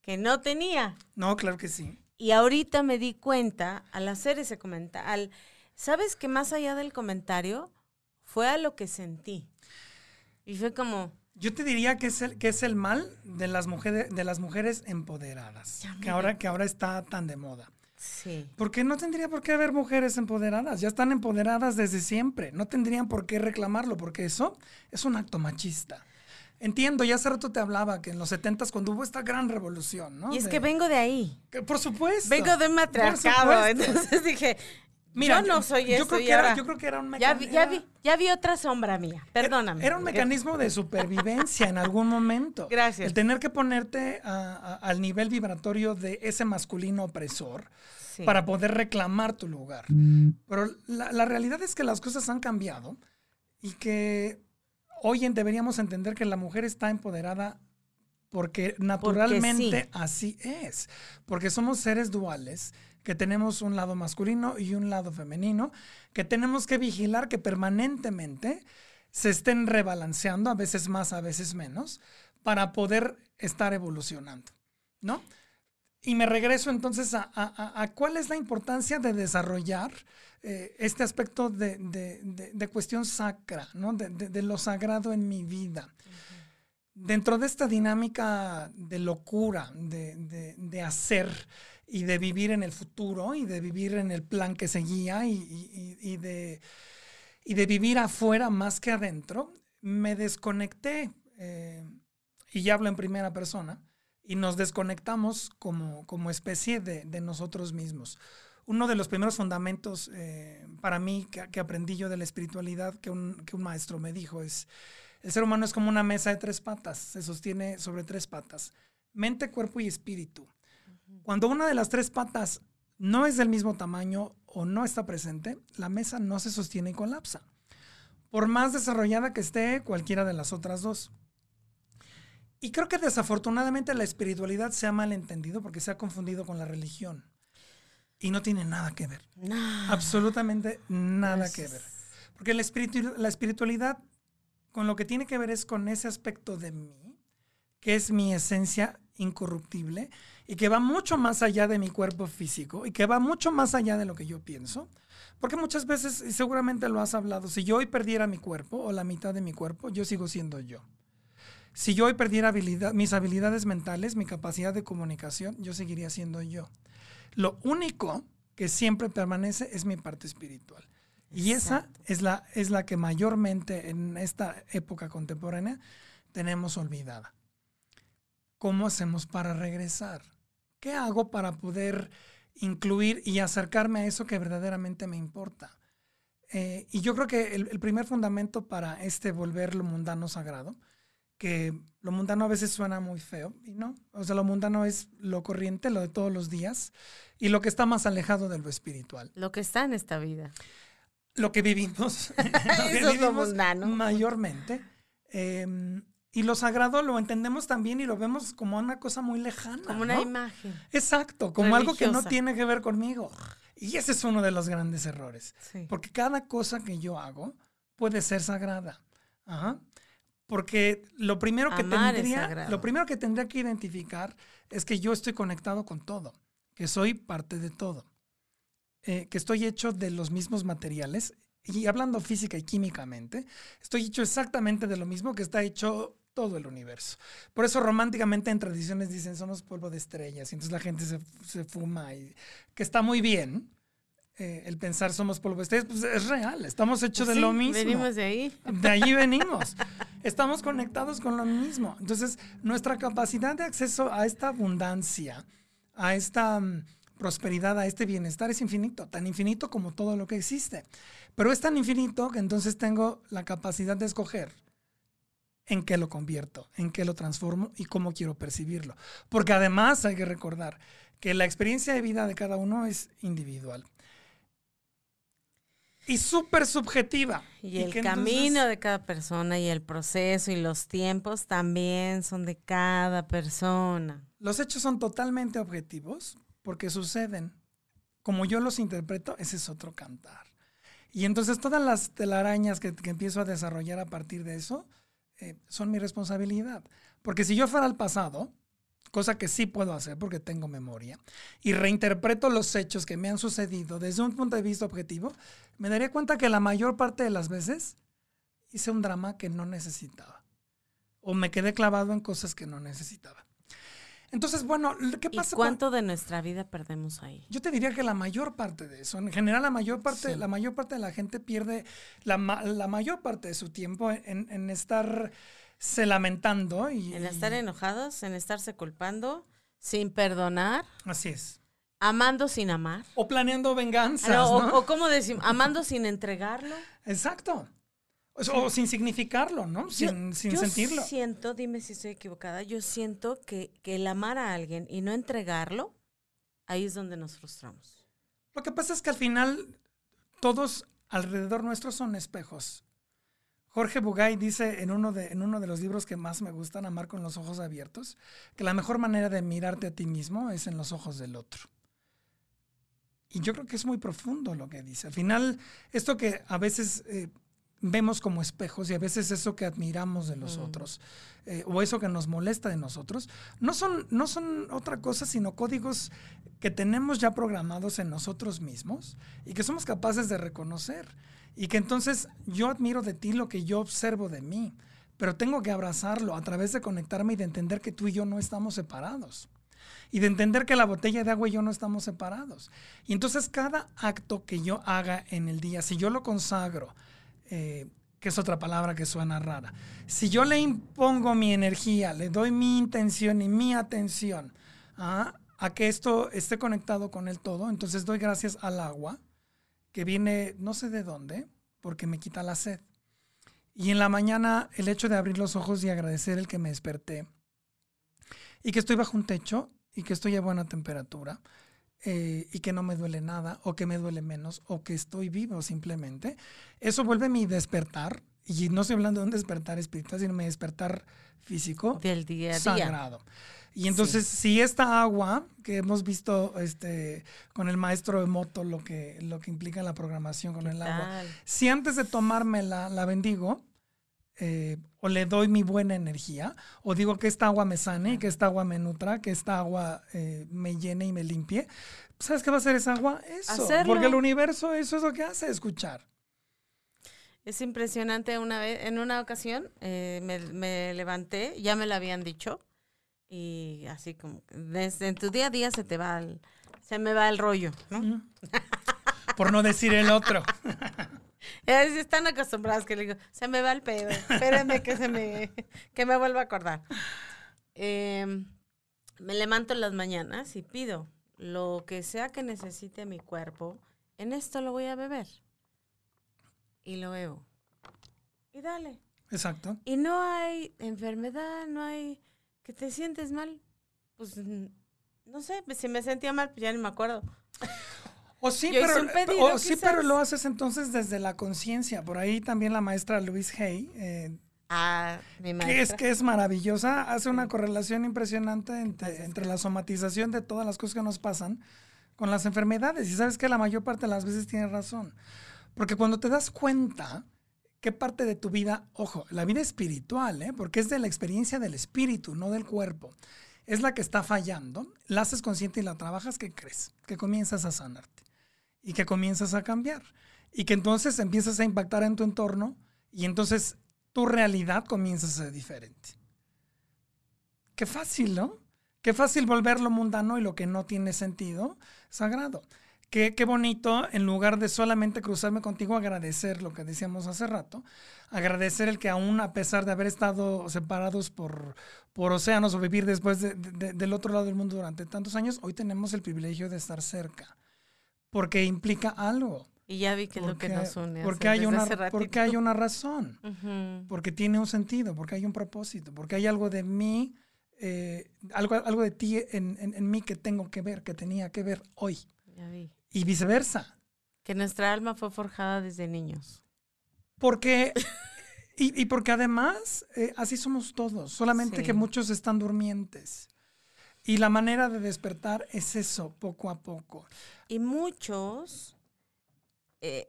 [SPEAKER 1] que no tenía.
[SPEAKER 2] No, claro que sí.
[SPEAKER 1] Y ahorita me di cuenta al hacer ese comentario, ¿sabes que más allá del comentario fue a lo que sentí? Y fue como,
[SPEAKER 2] yo te diría que es el, que es el mal de las mujeres, de las mujeres empoderadas, que ahora, que ahora está tan de moda.
[SPEAKER 1] Sí.
[SPEAKER 2] Porque no tendría por qué haber mujeres empoderadas, ya están empoderadas desde siempre, no tendrían por qué reclamarlo, porque eso es un acto machista. Entiendo, ya hace rato te hablaba que en los 70 cuando hubo esta gran revolución, ¿no?
[SPEAKER 1] Y es que vengo de ahí.
[SPEAKER 2] por supuesto.
[SPEAKER 1] Vengo de un matriarcado, entonces dije, Mira, yo no soy yo, creo que
[SPEAKER 2] era, yo creo que era un
[SPEAKER 1] mecanismo. Ya vi, ya, vi, otra sombra mía, perdóname.
[SPEAKER 2] Era, un mecanismo de supervivencia en algún momento.
[SPEAKER 1] Gracias.
[SPEAKER 2] El tener que ponerte al nivel vibratorio de ese masculino opresor para poder reclamar tu lugar. Pero la, realidad es que las cosas han cambiado y que hoy en deberíamos entender que la mujer está empoderada porque naturalmente así es. Porque somos seres duales que tenemos un lado masculino y un lado femenino, que tenemos que vigilar que permanentemente se estén rebalanceando, a veces más, a veces menos, para poder estar evolucionando, ¿no? Y me regreso entonces a, cuál es la importancia de desarrollar eh, este aspecto de, cuestión sacra, ¿no? de, lo sagrado en mi vida. Dentro de esta dinámica de locura, de, hacer, y de vivir en el futuro y de vivir en el plan que seguía y, y, de, y de vivir afuera más que adentro, me desconecté, eh, y ya hablo en primera persona, y nos desconectamos como, como especie de, de nosotros mismos. Uno de los primeros fundamentos eh, para mí que, que, aprendí yo de la espiritualidad que un, que un maestro me dijo es, el ser humano es como una mesa de tres patas, se sostiene sobre tres patas, mente, cuerpo y espíritu. Cuando una de las tres patas no es del mismo tamaño o no está presente, la mesa no se sostiene y colapsa. Por más desarrollada que esté cualquiera de las otras dos. Y creo que desafortunadamente la espiritualidad se ha malentendido porque se ha confundido con la religión. Y no tiene nada que ver. Absolutamente nada que ver. Porque la, la espiritualidad con lo que tiene que ver es con ese aspecto de mí, que es mi esencia incorruptible y que va mucho más allá de mi cuerpo físico y que va mucho más allá de lo que yo pienso. Porque muchas veces, y seguramente lo has hablado, si yo hoy perdiera mi cuerpo o la mitad de mi cuerpo, yo sigo siendo yo. Si yo hoy perdiera habilidad, mis habilidades mentales, mi capacidad de comunicación, yo seguiría siendo yo. Lo único que siempre permanece es mi parte espiritual. Y esa es la, es la que mayormente en esta época contemporánea tenemos olvidada. ¿Cómo hacemos para regresar? ¿Qué hago para poder incluir y acercarme a eso que verdaderamente me importa? Eh, y yo creo que el, primer fundamento para este volver lo mundano sagrado, que lo mundano a veces suena muy feo, y no, o sea, lo mundano es lo corriente, lo de todos los días, y lo que está más alejado de lo espiritual.
[SPEAKER 1] Lo que está en esta vida.
[SPEAKER 2] Lo que vivimos,
[SPEAKER 1] lo es lo mundano.
[SPEAKER 2] mayormente. Em, y lo sagrado lo entendemos también y lo vemos como una cosa muy lejana.
[SPEAKER 1] Como una imagen.
[SPEAKER 2] Exacto, como algo que no tiene que ver conmigo. Y ese es uno de los grandes errores. Porque cada cosa que yo hago puede ser sagrada. Porque lo primero que tendría, lo primero que tendría que identificar es que yo estoy conectado con todo, que soy parte de todo, eh, que estoy hecho de los mismos materiales y hablando física y químicamente, estoy hecho exactamente de lo mismo que está hecho todo el universo. Por eso románticamente en tradiciones dicen somos polvo de estrellas y entonces la gente se, fuma y que está muy bien. Eh, el pensar somos polvo de estrellas, pues es real, estamos hechos de lo mismo.
[SPEAKER 1] Venimos de ahí.
[SPEAKER 2] De allí venimos. estamos conectados con lo mismo. Entonces, nuestra capacidad de acceso a esta abundancia, a esta mm, prosperidad, a este bienestar es infinito, tan infinito como todo lo que existe. Pero es tan infinito que entonces tengo la capacidad de escoger en qué lo convierto, en qué lo transformo y cómo quiero percibirlo. Porque además hay que recordar que la experiencia de vida de cada uno es individual. y súper subjetiva.
[SPEAKER 1] Y, el camino de cada persona y el proceso y los tiempos también son de cada persona.
[SPEAKER 2] Los hechos son totalmente objetivos porque suceden. Como yo los interpreto, ese es otro cantar. Y entonces todas las telarañas que, empiezo a desarrollar a partir de eso eh, son mi responsabilidad. Porque si yo fuera al pasado, cosa que sí puedo hacer porque tengo memoria, y reinterpreto los hechos que me han sucedido desde un punto de vista objetivo, me daría cuenta que la mayor parte de las veces hice un drama que no necesitaba. O me quedé clavado en cosas que no necesitaba. Entonces, bueno, ¿qué pasa?
[SPEAKER 1] ¿Y cuánto de nuestra vida perdemos ahí?
[SPEAKER 2] Yo te diría que la mayor parte de eso, en general la mayor parte, la mayor parte de la gente pierde la, mayor parte de su tiempo en, en estar se lamentando y...
[SPEAKER 1] En estar enojados, en estarse culpando, sin perdonar.
[SPEAKER 2] Así es.
[SPEAKER 1] Amando sin amar.
[SPEAKER 2] O planeando venganzas.
[SPEAKER 1] ¿no? O, como decimos, amando sin entregarlo.
[SPEAKER 2] Exacto. O, sin significarlo, ¿no? Sin, sin sentirlo.
[SPEAKER 1] Yo siento, dime si estoy equivocada, yo siento que, que el amar a alguien y no entregarlo, ahí es donde nos frustramos.
[SPEAKER 2] Lo que pasa es que al final todos alrededor nuestro son espejos. Jorge Bugay dice en uno, de, en uno de los libros que más me gustan, Amar con los ojos abiertos, que la mejor manera de mirarte a ti mismo es en los ojos del otro. Y yo creo que es muy profundo lo que dice. Al final, esto que a veces eh, vemos como espejos y a veces eso que admiramos de los mm. otros eh, o eso que nos molesta de nosotros, no son, no son otra cosa sino códigos que tenemos ya programados en nosotros mismos y que somos capaces de reconocer. Y que entonces yo admiro de ti lo que yo observo de mí, pero tengo que abrazarlo a través de conectarme y de entender que tú y yo no estamos separados. Y de entender que la botella de agua y yo no estamos separados. Y entonces cada acto que yo haga en el día, si yo lo consagro, eh, que es otra palabra que suena rara, si yo le impongo mi energía, le doy mi intención y mi atención a que esto esté conectado con el todo, entonces doy gracias al agua, que viene no sé de dónde, porque me quita la sed. Y en la mañana el hecho de abrir los ojos y agradecer el que me desperté y que estoy bajo un techo y que estoy a buena temperatura eh, y que no me duele nada o que me duele menos o que estoy vivo simplemente, eso vuelve mi despertar. Y no estoy hablando de un despertar espiritual, sino mi despertar físico.
[SPEAKER 1] Del día a día.
[SPEAKER 2] Sagrado. Y entonces, si esta agua, que hemos visto este, con el maestro de moto, lo que, lo que implica la programación con el agua, si antes de tomármela la bendigo, eh, o le doy mi buena energía, o digo que esta agua me sane, que esta agua me nutra, que esta agua eh, me llene y me limpie, ¿sabes qué va a hacer esa agua? Eso. Porque el universo eso es lo que hace, escuchar.
[SPEAKER 1] Es impresionante una vez, en una ocasión eh, me, me, levanté, ya me lo habían dicho, y así como desde en tu día a día se te va el, se me va el rollo, ¿no?
[SPEAKER 2] Por no decir el otro.
[SPEAKER 1] Están acostumbrados que le digo, se me va el pedo, espérenme que se me, que me vuelva a acordar. Em, me levanto en las mañanas y pido lo que sea que necesite mi cuerpo, en esto lo voy a beber. Y lo bebo. Y dale.
[SPEAKER 2] Exacto.
[SPEAKER 1] Y no hay enfermedad, no hay que te sientes mal, pues no sé, si me sentía mal, pues ya ni me acuerdo.
[SPEAKER 2] O sí, pero, sí, pero lo haces entonces desde la conciencia. Por ahí también la maestra Louise Hay, eh,
[SPEAKER 1] ah, mi maestra.
[SPEAKER 2] Que es, que es maravillosa, hace una correlación impresionante entre, entre, la somatización de todas las cosas que nos pasan con las enfermedades. Y sabes que la mayor parte de las veces tiene razón. Porque cuando te das cuenta qué parte de tu vida, ojo, la vida espiritual, ¿eh? porque es de la experiencia del espíritu, no del cuerpo, es la que está fallando, la haces consciente y la trabajas, ¿qué crees? Que comienzas a sanarte y que comienzas a cambiar y que entonces empiezas a impactar en tu entorno y entonces tu realidad comienza a ser diferente. Qué fácil, ¿no? Qué fácil volver lo mundano y lo que no tiene sentido sagrado. Qué, qué, bonito, en lugar de solamente cruzarme contigo, agradecer lo que decíamos hace rato, agradecer el que aún a pesar de haber estado separados por, por océanos o vivir después del otro lado del mundo durante tantos años, hoy tenemos el privilegio de estar cerca, porque implica algo.
[SPEAKER 1] Y ya vi que es lo que nos une.
[SPEAKER 2] Porque hay, una, porque hay una razón, porque tiene un sentido, porque hay un propósito, porque hay algo de mí, eh, algo, algo de ti en, en, en mí que tengo que ver, que tenía que ver hoy.
[SPEAKER 1] Ya vi
[SPEAKER 2] y viceversa.
[SPEAKER 1] Que nuestra alma fue forjada desde niños.
[SPEAKER 2] Porque, y, y porque además, eh, así somos todos, solamente
[SPEAKER 1] Sí.
[SPEAKER 2] que muchos están durmientes. Y la manera de despertar es eso, poco a poco.
[SPEAKER 1] Y muchos eh,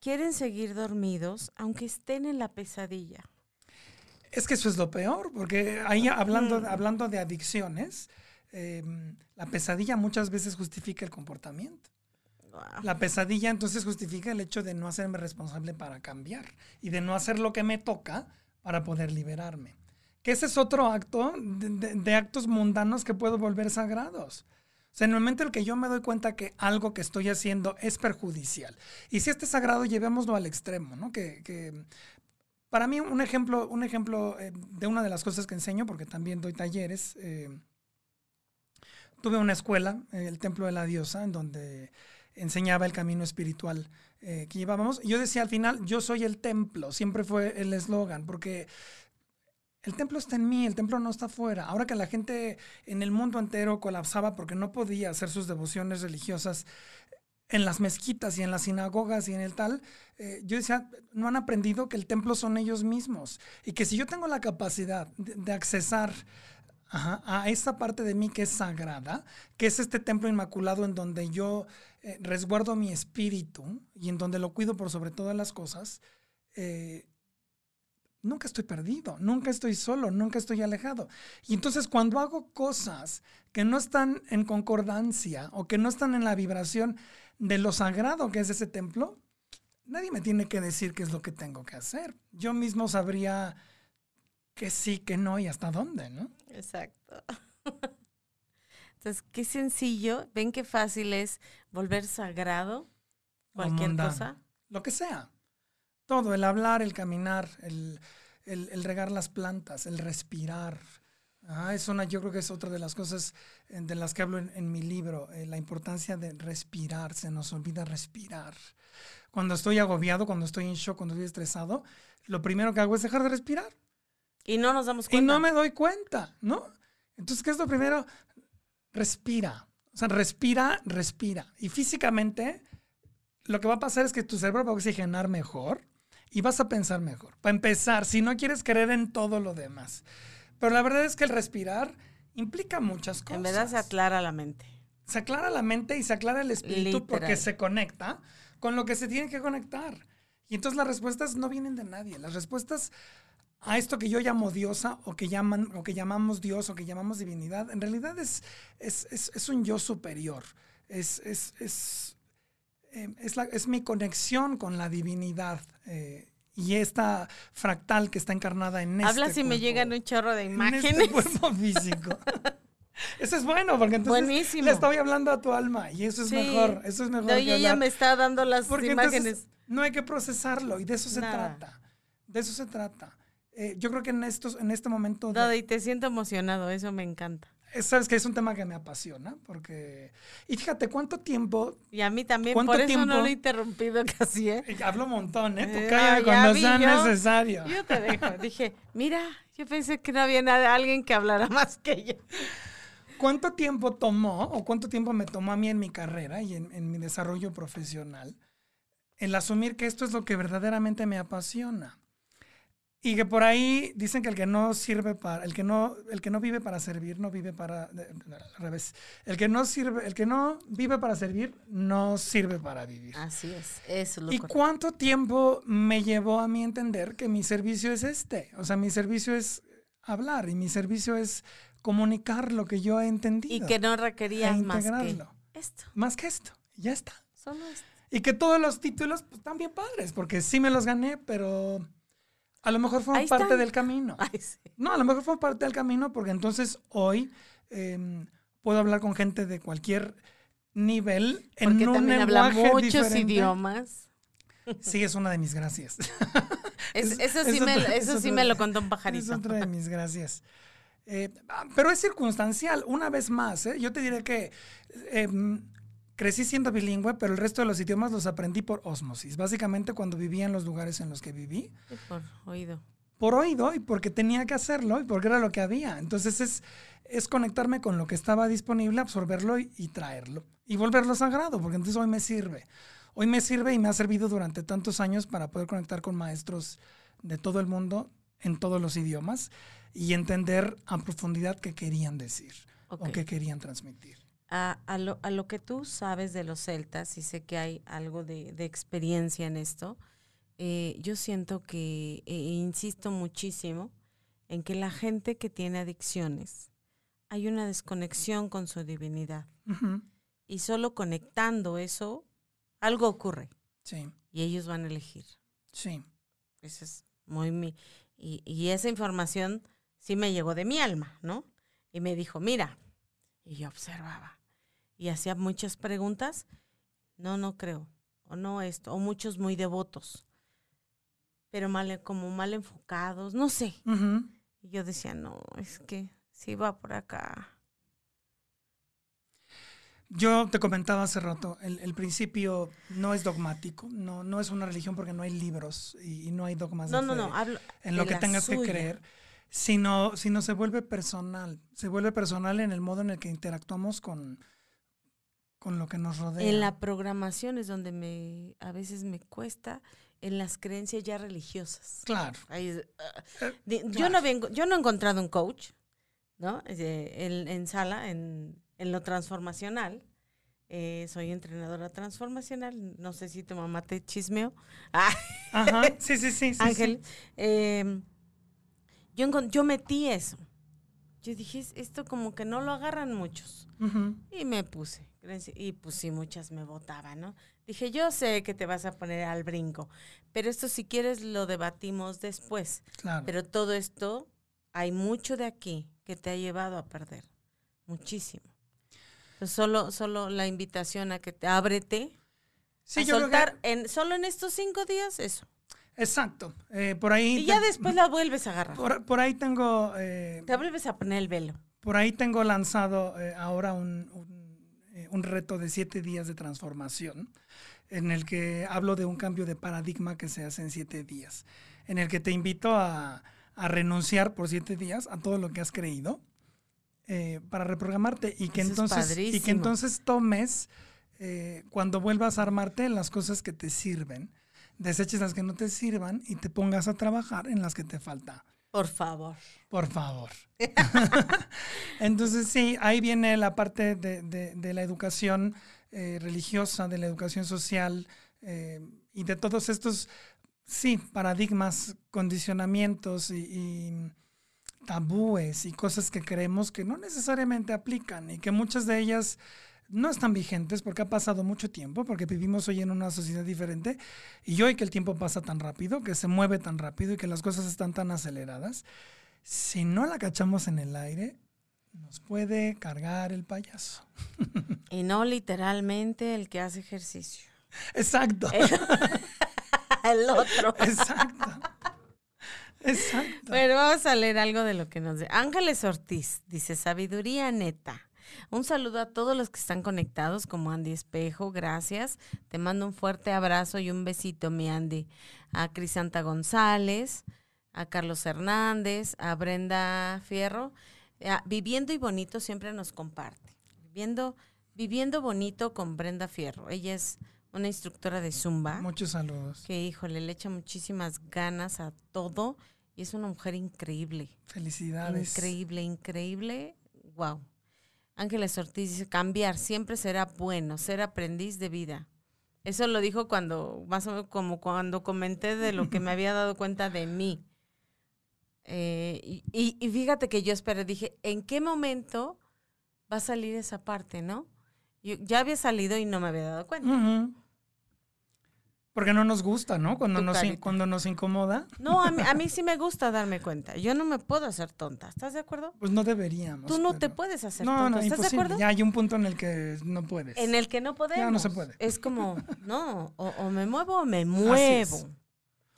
[SPEAKER 1] quieren seguir dormidos aunque estén en la pesadilla.
[SPEAKER 2] Es que eso es lo peor, porque ahí hablando,
[SPEAKER 1] Mm.
[SPEAKER 2] hablando de adicciones, eh, la pesadilla muchas veces justifica el comportamiento. La pesadilla entonces justifica el hecho de no hacerme responsable para cambiar y de no hacer lo que me toca para poder liberarme. Ese es otro acto de, actos mundanos que puedo volver sagrados. O sea, en el momento en el que yo me doy cuenta que algo que estoy haciendo es perjudicial. Y si este es sagrado, llevémoslo al extremo, ¿no? Que, para mí un ejemplo, un ejemplo eh, de una de las cosas que enseño, porque también doy talleres, eh, tuve una escuela, eh, el Templo de la Diosa, en donde enseñaba el camino espiritual que llevábamos. Yo decía al final, yo soy el templo, siempre fue el eslogan, porque el templo está en mí, el templo no está afuera. Ahora que la gente en el mundo entero colapsaba porque no podía hacer sus devociones religiosas en las mezquitas y en las sinagogas y en el tal, eh, yo decía, no han aprendido que el templo son ellos mismos y que si yo tengo la capacidad de, accesar a esa parte de mí que es sagrada, que es este templo inmaculado en donde yo eh, resguardo mi espíritu y en donde lo cuido por sobre todas las cosas, eh, nunca estoy perdido, nunca estoy solo, nunca estoy alejado. Y entonces cuando hago cosas que no están en concordancia o que no están en la vibración de lo sagrado que es ese templo, nadie me tiene que decir qué es lo que tengo que hacer. Yo mismo sabría que sí, que no y hasta dónde, ¿no?
[SPEAKER 1] Exacto. Entonces, qué sencillo, ven qué fácil es volver sagrado cualquier
[SPEAKER 2] mundano.
[SPEAKER 1] cosa.
[SPEAKER 2] Lo que sea. Todo, el hablar, el caminar, el, el- el regar las plantas, el respirar. Ah, es una, yo creo que es otra de las cosas eh, de las que hablo en, en mi libro, eh, la importancia de respirar, se nos olvida respirar. Cuando estoy agobiado, cuando estoy en shock, cuando estoy estresado, lo primero que hago es dejar de respirar.
[SPEAKER 1] Y no nos damos
[SPEAKER 2] Y
[SPEAKER 1] cuenta.
[SPEAKER 2] no me doy cuenta, ¿no? Entonces, ¿qué es lo primero? Respira. O sea, respira, respira. Y físicamente, lo que va a pasar es que tu cerebro va a oxigenar mejor y vas a pensar mejor. Para empezar, si no quieres creer en todo lo demás. Pero la verdad es que el respirar implica muchas cosas.
[SPEAKER 1] En verdad se aclara la mente.
[SPEAKER 2] Se aclara la mente y se aclara el espíritu porque se conecta con lo que se tiene que conectar. Y entonces las respuestas no vienen de nadie. Las respuestas a esto que yo llamo diosa o que, llaman, o que llamamos Dios o que llamamos divinidad, en realidad es, es, es- es un yo superior. Es, es, es, eh, es, la- es mi conexión con la divinidad eh, y esta fractal que está encarnada en este
[SPEAKER 1] Habla si me
[SPEAKER 2] cuerpo,
[SPEAKER 1] llegan un chorro de
[SPEAKER 2] en
[SPEAKER 1] imágenes.
[SPEAKER 2] este cuerpo físico. Eso es bueno, porque entonces
[SPEAKER 1] Buenísimo.
[SPEAKER 2] le estoy hablando a tu alma y eso es
[SPEAKER 1] Sí.
[SPEAKER 2] mejor. Eso es mejor.
[SPEAKER 1] No, y ella me está dando las
[SPEAKER 2] Porque
[SPEAKER 1] imágenes.
[SPEAKER 2] no hay que procesarlo y de eso se
[SPEAKER 1] Nada.
[SPEAKER 2] trata. De eso se trata. Eh, yo creo que en estos, en este momento, de-
[SPEAKER 1] y te siento emocionado, eso me encanta.
[SPEAKER 2] Sabes que es un tema que me apasiona, porque y fíjate cuánto tiempo
[SPEAKER 1] Y a mí también,
[SPEAKER 2] ¿Cuánto
[SPEAKER 1] por eso no
[SPEAKER 2] tiempo?
[SPEAKER 1] lo he interrumpido casi, ¿eh?
[SPEAKER 2] eh, hablo un montón, ¿eh? Tú
[SPEAKER 1] Eh,
[SPEAKER 2] cuando
[SPEAKER 1] vi
[SPEAKER 2] sea
[SPEAKER 1] yo.
[SPEAKER 2] necesario.
[SPEAKER 1] Yo te dejo. Dije, mira, yo pensé que no había nada, alguien que hablara más que yo.
[SPEAKER 2] ¿Cuánto tiempo tomó o cuánto tiempo me tomó a mí en mi carrera y en, en mi desarrollo profesional el asumir que esto es lo que verdaderamente me apasiona? Y que por ahí dicen que el que no sirve para, el que no, el que no vive para servir, no vive para, al revés. El que no sirve, el que no vive para servir, no sirve para vivir.
[SPEAKER 1] Así es, eso es lo
[SPEAKER 2] ¿Y
[SPEAKER 1] correcto.
[SPEAKER 2] cuánto tiempo me llevó a mí entender que mi servicio es este? O sea, mi servicio es hablar y mi servicio es comunicar lo que yo he entendido.
[SPEAKER 1] Y que no requerías
[SPEAKER 2] e
[SPEAKER 1] más que esto.
[SPEAKER 2] Más que esto, ya está.
[SPEAKER 1] Solo esto.
[SPEAKER 2] Y que todos los títulos pues, están bien padres, porque sí me los gané, pero a lo mejor fueron parte
[SPEAKER 1] están.
[SPEAKER 2] del camino.
[SPEAKER 1] Ay, sí.
[SPEAKER 2] No, a lo mejor fue parte del camino, porque entonces hoy em, puedo hablar con gente de cualquier nivel en
[SPEAKER 1] Porque
[SPEAKER 2] un
[SPEAKER 1] también habla muchos
[SPEAKER 2] diferente.
[SPEAKER 1] idiomas.
[SPEAKER 2] Sí, es una de mis gracias.
[SPEAKER 1] Es-
[SPEAKER 2] Es-
[SPEAKER 1] eso
[SPEAKER 2] es
[SPEAKER 1] sí, me,
[SPEAKER 2] otra-
[SPEAKER 1] eso
[SPEAKER 2] es
[SPEAKER 1] sí
[SPEAKER 2] otra
[SPEAKER 1] me lo contó un
[SPEAKER 2] Es
[SPEAKER 1] pajarito.
[SPEAKER 2] otra de mis gracias. Eh, ah, pero es circunstancial, una vez más. ¿eh? Yo te diré que em, crecí siendo bilingüe, pero el resto de los idiomas los aprendí por osmosis. Básicamente cuando vivía en los lugares en los que viví,
[SPEAKER 1] Por oído.
[SPEAKER 2] por oído y porque tenía que hacerlo y porque era lo que había. Entonces es, es conectarme con lo que estaba disponible, absorberlo y, y traerlo. Y volverlo sagrado, porque entonces hoy me sirve. hoy me sirve y me ha servido durante tantos años para poder conectar con maestros de todo el mundo en todos los idiomas y entender a profundidad qué querían decir o qué querían transmitir.
[SPEAKER 1] A, a, lo, a, lo, que tú sabes de los celtas, y sé que hay algo de, de experiencia en esto, eh, yo siento que, e insisto muchísimo, en que la gente que tiene adicciones, hay una desconexión con su divinidad. Y solo conectando eso, algo ocurre.
[SPEAKER 2] Sí.
[SPEAKER 1] Y ellos van a elegir.
[SPEAKER 2] Sí.
[SPEAKER 1] Eso es muy mi. Y, y esa información sí me llegó de mi alma, ¿no? Y me dijo, mira. Y yo observaba. Y hacía muchas preguntas. No, no creo. O no esto. O muchos muy devotos. Pero mal, como mal enfocados. No sé. Y yo decía, no, es que sí va por acá.
[SPEAKER 2] Yo te comentaba hace rato, el, principio no es dogmático, no, no es una religión porque no hay libros y, no hay dogmas
[SPEAKER 1] no, no, no,
[SPEAKER 2] en lo que tengas que creer, sino, sino se vuelve personal, se vuelve personal en el modo en el que interactuamos con, con lo que nos rodea.
[SPEAKER 1] En la programación es donde me a veces me cuesta en las creencias ya religiosas.
[SPEAKER 2] Claro.
[SPEAKER 1] Eh, yo no vengo, yo no he encontrado un coach, ¿no? En, sala, en, lo transformacional. Eh, soy entrenadora transformacional. No sé si tu mamá te chismeó.
[SPEAKER 2] Ah. Ajá. Sí, sí, sí.
[SPEAKER 1] Ángel. Em, yo, yo metí eso. Yo dije, esto como que no lo agarran muchos. Y me puse. Y pues sí, muchas me votaban, ¿no? Dije, yo sé que te vas a poner al brinco, pero esto si quieres lo debatimos después.
[SPEAKER 2] Claro.
[SPEAKER 1] Pero todo esto, hay mucho de aquí que te ha llevado a perder, muchísimo. Entonces, solo, solo la invitación a que te ábrete,
[SPEAKER 2] sí,
[SPEAKER 1] a soltar en, solo en estos cinco días eso.
[SPEAKER 2] Exacto. Eh, por ahí.
[SPEAKER 1] Y ya después la vuelves a agarrar.
[SPEAKER 2] Por, ahí tengo. Eh,
[SPEAKER 1] te vuelves a poner el velo.
[SPEAKER 2] Por ahí tengo lanzado eh, ahora un, un reto de siete días de transformación en el que hablo de un cambio de paradigma que se hace en siete días, en el que te invito a, renunciar por siete días a todo lo que has creído eh, para reprogramarte y que, entonces, y que entonces tomes, eh, cuando vuelvas a armarte, las cosas que te sirven, deseches las que no te sirvan y te pongas a trabajar en las que te falta.
[SPEAKER 1] Por favor.
[SPEAKER 2] Por favor. entonces sí, ahí viene la parte de, de la educación eh, religiosa, de la educación social eh, y de todos estos, sí, paradigmas, condicionamientos y, tabúes y cosas que creemos que no necesariamente aplican y que muchas de ellas no están vigentes porque ha pasado mucho tiempo, porque vivimos hoy en una sociedad diferente y hoy que el tiempo pasa tan rápido, que se mueve tan rápido y que las cosas están tan aceleradas, si no la cachamos en el aire, nos puede cargar el payaso.
[SPEAKER 1] Y no literalmente el que hace ejercicio.
[SPEAKER 2] Exacto.
[SPEAKER 1] El, otro.
[SPEAKER 2] Exacto. Exacto.
[SPEAKER 1] Bueno, vamos a leer algo de lo que nos dice. Ángeles Ortiz dice, sabiduría neta. Un saludo a todos los que están conectados, como Andy Espejo, gracias. Te mando un fuerte abrazo y un besito, mi Andy. A Crisanta González, a Carlos Hernández, a Brenda Fierro. Ah, viviendo y bonito siempre nos comparte. Viviendo, viviendo bonito con Brenda Fierro. Ella es una instructora de Zumba.
[SPEAKER 2] Muchos saludos.
[SPEAKER 1] Que, híjole, le echa muchísimas ganas a todo y es una mujer increíble.
[SPEAKER 2] Felicidades.
[SPEAKER 1] Increíble, increíble. Wow. Ángeles Ortiz dice, cambiar siempre será bueno, ser aprendiz de vida. Eso lo dijo cuando, más o menos como cuando comenté de lo que me había dado cuenta de mí. Eh, y, fíjate que yo esperé, dije, ¿en qué momento va a salir esa parte, no? Ya había salido y no me había dado cuenta.
[SPEAKER 2] Porque no nos gusta, ¿no? Cuando nos, cuando nos incomoda.
[SPEAKER 1] No, a mí, a mí sí me gusta darme cuenta. Yo no me puedo hacer tonta. ¿Estás de acuerdo?
[SPEAKER 2] Pues no deberíamos.
[SPEAKER 1] Tú no te puedes hacer tonta. No, ¿Estás de acuerdo?
[SPEAKER 2] Ya hay un punto en el que no puedes.
[SPEAKER 1] En el que no podemos.
[SPEAKER 2] Ya no se puede.
[SPEAKER 1] Es como, no, o, me muevo o me muevo.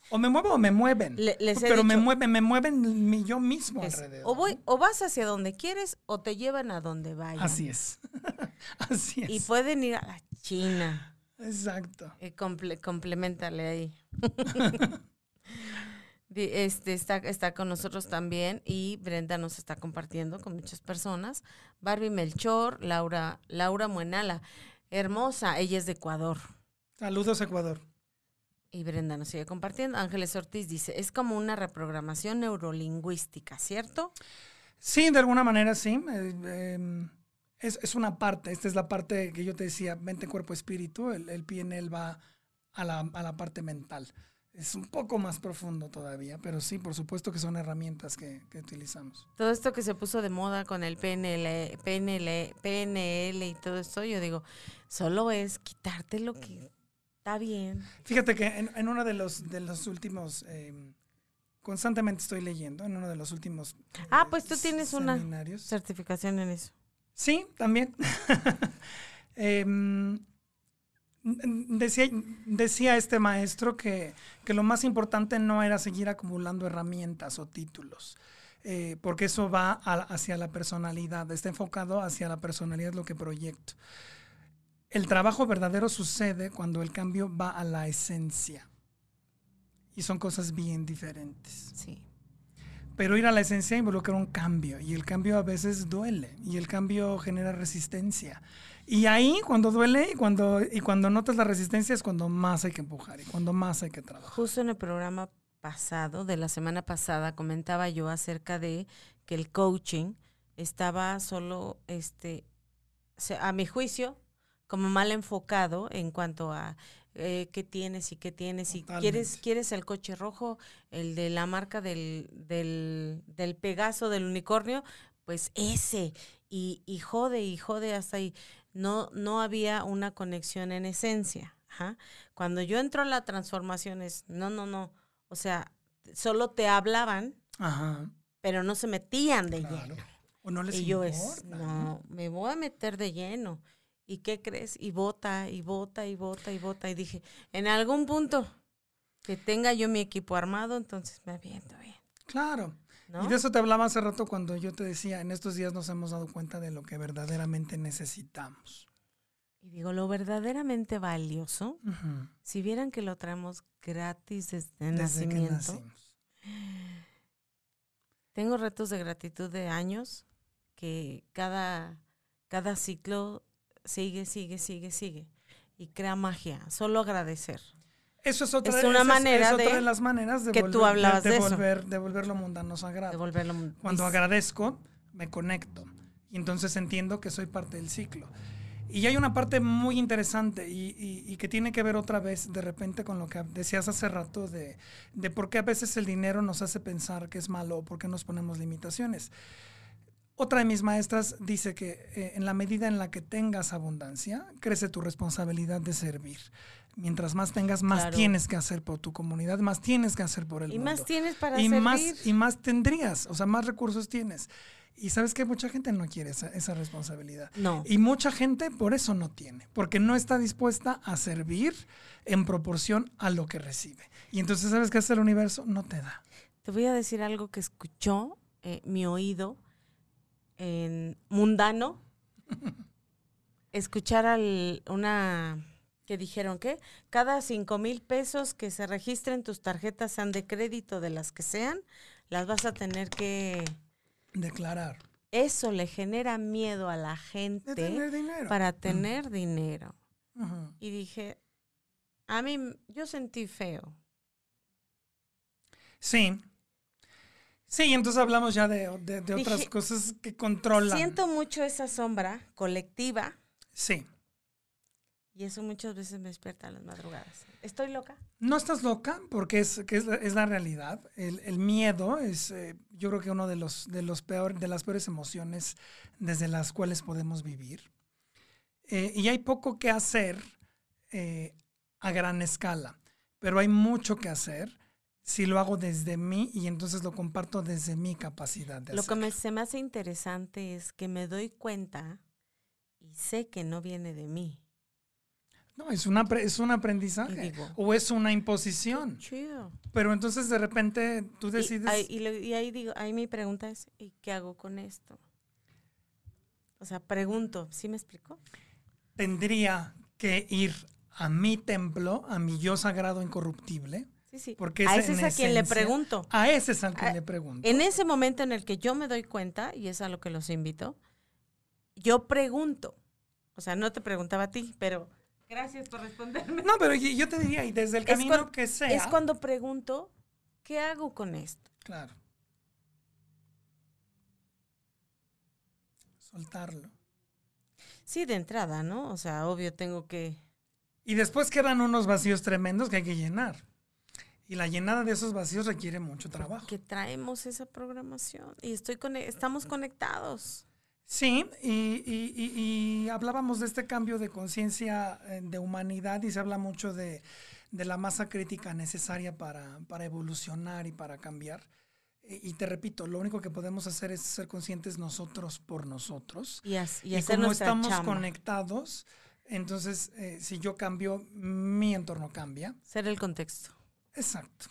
[SPEAKER 2] O me muevo o me mueven. pero me mueven, me mueven yo mismo alrededor.
[SPEAKER 1] O voy, o vas hacia donde quieres, o te llevan a donde vayan.
[SPEAKER 2] Así es. Así es.
[SPEAKER 1] Y pueden ir a la China.
[SPEAKER 2] Exacto.
[SPEAKER 1] Y complementale ahí. este está, está con nosotros también y Brenda nos está compartiendo con muchas personas. Barbie Melchor, Laura, Laura Muenala, hermosa, ella es de Ecuador.
[SPEAKER 2] Saludos, Ecuador.
[SPEAKER 1] Y Brenda nos sigue compartiendo. Ángeles Ortiz dice, es como una reprogramación neurolingüística, ¿cierto?
[SPEAKER 2] Sí, de alguna manera sí. Eh, em, es, es, una parte, esta es la parte que yo te decía, mente, cuerpo, espíritu. El, el PNL va a la, a la parte mental. Es un poco más profundo todavía, pero sí, por supuesto que son herramientas que, que, utilizamos.
[SPEAKER 1] Todo esto que se puso de moda con el PNL, PNL, PNL y todo esto, yo digo, solo es quitarte lo que está bien.
[SPEAKER 2] Fíjate que en, en uno de los, de los últimos, eh, constantemente estoy leyendo, en uno de los últimos...
[SPEAKER 1] Ah, pues tú tienes una certificación en eso.
[SPEAKER 2] Sí, también. eh, Decía, decía este maestro que, que, lo más importante no era seguir acumulando herramientas o títulos, eh, porque eso va hacia la personalidad, está enfocado hacia la personalidad, lo que proyecto. El trabajo verdadero sucede cuando el cambio va a la esencia. Y son cosas bien diferentes.
[SPEAKER 1] Sí.
[SPEAKER 2] Pero ir a la esencia involucra un cambio y el cambio a veces duele y el cambio genera resistencia. Y ahí, cuando duele y cuando, y cuando notas la resistencia, es cuando más hay que empujar y cuando más hay que trabajar.
[SPEAKER 1] Justo en el programa pasado, de la semana pasada, comentaba yo acerca de que el coaching estaba solo, este, a mi juicio, como mal enfocado en cuanto a eh, qué tienes y qué tienes. Y quieres, quieres el coche rojo, el de la marca del, del, del Pegaso, del unicornio, pues ese. Y, y jode y jode hasta ahí no, no había una conexión en esencia. Cuando yo entro a la transformación es, no, no, no, o sea, solo te hablaban, pero no se metían de lleno.
[SPEAKER 2] O no les
[SPEAKER 1] y yo es, no, me voy a meter de lleno. ¿Y qué crees? Y vota, y vota, y vota, y vota. Y dije, en algún punto que tenga yo mi equipo armado, entonces me aviento bien.
[SPEAKER 2] Claro. Y de eso te hablaba hace rato cuando yo te decía, en estos días nos hemos dado cuenta de lo que verdaderamente necesitamos.
[SPEAKER 1] Y digo, lo verdaderamente valioso, si vieran que lo traemos gratis desde, nacimiento. Tengo retos de gratitud de años que cada, cada ciclo sigue, sigue, sigue, sigue. Y crea magia. Solo agradecer.
[SPEAKER 2] Eso es otra,
[SPEAKER 1] es una manera
[SPEAKER 2] de, las maneras de,
[SPEAKER 1] que
[SPEAKER 2] volver,
[SPEAKER 1] tú hablabas
[SPEAKER 2] de,
[SPEAKER 1] de,
[SPEAKER 2] volver, de volver lo mundano sagrado. Cuando agradezco, me conecto. Y entonces entiendo que soy parte del ciclo. Y hay una parte muy interesante y, y, y, que tiene que ver otra vez de repente con lo que decías hace rato de, de por qué a veces el dinero nos hace pensar que es malo o por qué nos ponemos limitaciones. Otra de mis maestras dice que eh, en la medida en la que tengas abundancia, crece tu responsabilidad de servir mientras más tengas, más tienes que hacer por tu comunidad, más tienes que hacer por el
[SPEAKER 1] y
[SPEAKER 2] mundo.
[SPEAKER 1] Y más tienes para
[SPEAKER 2] y
[SPEAKER 1] servir.
[SPEAKER 2] Más, y más tendrías, o sea, más recursos tienes. Y sabes que mucha gente no quiere esa, esa, responsabilidad.
[SPEAKER 1] No.
[SPEAKER 2] Y mucha gente por eso no tiene, porque no está dispuesta a servir en proporción a lo que recibe. Y entonces, ¿sabes qué hace el universo? No te da.
[SPEAKER 1] Te voy a decir algo que escuchó eh, mi oído en mundano. escuchar al, una que dijeron que cada cinco mil pesos que se registren tus tarjetas sean de crédito de las que sean, las vas a tener que
[SPEAKER 2] declarar.
[SPEAKER 1] Eso le genera miedo a la gente para tener dinero. Y dije, a mí, yo sentí feo.
[SPEAKER 2] Sí. Sí, entonces hablamos ya de, de otras cosas que controlan.
[SPEAKER 1] Siento mucho esa sombra colectiva.
[SPEAKER 2] Sí.
[SPEAKER 1] Y eso muchas veces me despierta a las madrugadas. ¿Estoy loca?
[SPEAKER 2] No estás loca, porque es, que es, es la realidad. El, el miedo es, eh, yo creo que uno de los, de los peor, de las peores emociones desde las cuales podemos vivir. Eh, y hay poco que hacer eh, a gran escala, pero hay mucho que hacer si lo hago desde mí y entonces lo comparto desde mi capacidad de
[SPEAKER 1] Lo
[SPEAKER 2] hacerlo.
[SPEAKER 1] que me, se me hace interesante es que me doy cuenta y sé que no viene de mí.
[SPEAKER 2] No, es, una, es un aprendizaje
[SPEAKER 1] digo,
[SPEAKER 2] o es una imposición.
[SPEAKER 1] Chido.
[SPEAKER 2] Pero entonces de repente tú decides...
[SPEAKER 1] Y, ahí, y, le, y ahí digo, ahí mi pregunta es, ¿y qué hago con esto? O sea, pregunto, ¿sí me explico?
[SPEAKER 2] Tendría que ir a mi templo, a mi yo sagrado incorruptible.
[SPEAKER 1] Sí, sí.
[SPEAKER 2] Porque
[SPEAKER 1] a
[SPEAKER 2] es
[SPEAKER 1] ese es a quien le pregunto.
[SPEAKER 2] A ese es al que
[SPEAKER 1] A-
[SPEAKER 2] le pregunto.
[SPEAKER 1] En ese momento en el que yo me doy cuenta, y es a lo que los invito, yo pregunto. O sea, no te preguntaba a ti, pero Gracias por responderme.
[SPEAKER 2] No, pero yo te diría, y desde el camino que sea.
[SPEAKER 1] Es cuando pregunto, ¿qué hago con esto?
[SPEAKER 2] Claro. Soltarlo.
[SPEAKER 1] Sí, de entrada, ¿no? O sea, obvio tengo que...
[SPEAKER 2] Y después quedan unos vacíos tremendos que hay que llenar. Y la llenada de esos vacíos requiere mucho trabajo.
[SPEAKER 1] Que traemos esa programación y estoy estamos conectados.
[SPEAKER 2] Sí, y, hablábamos de este cambio de conciencia eh, de humanidad y se habla mucho de, la masa crítica necesaria para, evolucionar y para cambiar. Y, te repito, lo único que podemos hacer es ser conscientes nosotros por nosotros.
[SPEAKER 1] Y, y,
[SPEAKER 2] como estamos conectados, entonces eh, si yo cambio, mi entorno cambia.
[SPEAKER 1] Ser el contexto.
[SPEAKER 2] Exacto.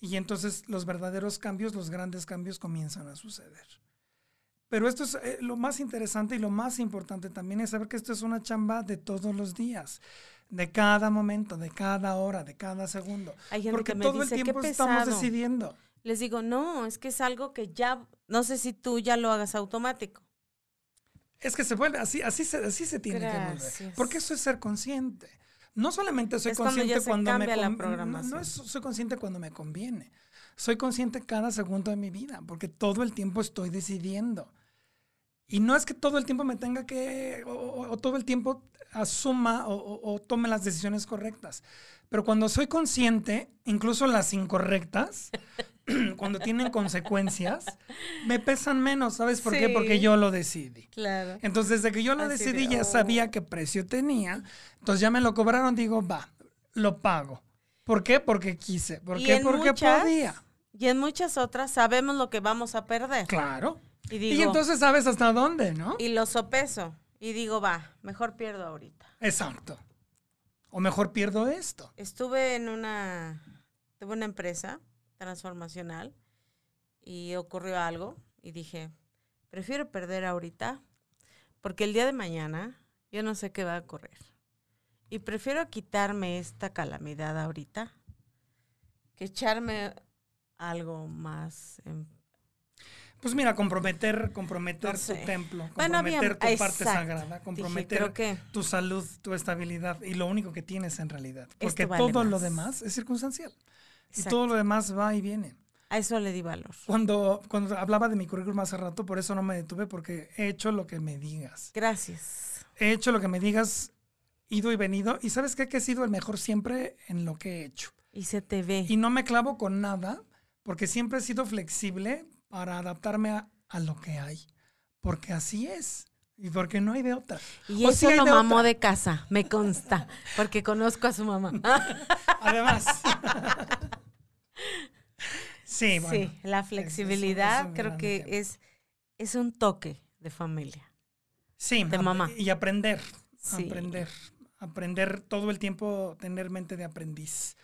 [SPEAKER 2] Y entonces los verdaderos cambios, los grandes cambios comienzan a suceder. Pero esto es eh, lo más interesante y lo más importante también es saber que esto es una chamba de todos los días, de cada momento, de cada hora, de cada segundo. Porque todo el tiempo estamos decidiendo.
[SPEAKER 1] Les digo, no, es que es algo que ya, no sé si tú ya lo hagas automático.
[SPEAKER 2] Es que se vuelve, así, así, se, así se tiene que volver. Porque eso es ser consciente. No solamente soy consciente cuando, me conviene. no, soy consciente cuando me conviene. Soy consciente cada segundo de mi vida, porque todo el tiempo estoy decidiendo. Y no es que todo el tiempo me tenga que, o, todo el tiempo asuma o, tome las decisiones correctas. Pero cuando soy consciente, incluso las incorrectas, cuando tienen consecuencias, me pesan menos. ¿Sabes por qué? Porque yo lo decidí.
[SPEAKER 1] Claro.
[SPEAKER 2] Entonces, desde que yo lo decidí, ya sabía qué precio tenía. Entonces ya me lo cobraron, digo, va, lo pago. ¿Por qué? Porque quise. ¿Por qué? Porque podía.
[SPEAKER 1] Y en muchas otras sabemos lo que vamos a perder.
[SPEAKER 2] Claro. Y, entonces sabes hasta dónde, ¿no?
[SPEAKER 1] Y lo sopeso. Y digo, va, mejor pierdo ahorita.
[SPEAKER 2] Exacto. O mejor pierdo esto.
[SPEAKER 1] Estuve en una, tuve una empresa transformacional y ocurrió algo y dije, prefiero perder ahorita porque el día de mañana yo no sé qué va a ocurrir. Y prefiero quitarme esta calamidad ahorita que echarme algo más en
[SPEAKER 2] pues mira, comprometer, comprometer tu templo, comprometer tu parte sagrada, comprometer tu salud, tu estabilidad y lo único que tienes en realidad. Porque todo lo demás es circunstancial. Y todo lo demás va y viene.
[SPEAKER 1] A eso le di valor.
[SPEAKER 2] Cuando, cuando hablaba de mi currículum hace rato, por eso no me detuve, porque he hecho lo que me digas.
[SPEAKER 1] Gracias.
[SPEAKER 2] He hecho lo que me digas, ido y venido. Y sabes qué? que he sido el mejor siempre en lo que he hecho.
[SPEAKER 1] Y se te ve.
[SPEAKER 2] Y no me clavo con nada, porque siempre he sido flexible para adaptarme a, lo que hay. Porque así es. Y porque no hay de otra.
[SPEAKER 1] Y eso lo mamó de casa, me consta, porque conozco a su mamá.
[SPEAKER 2] Además. sí, bueno.
[SPEAKER 1] Sí, la flexibilidad creo que es, es un toque de familia.
[SPEAKER 2] Sí, de mamá. Y aprender, aprender, aprender todo el tiempo, tener mente de aprendiz.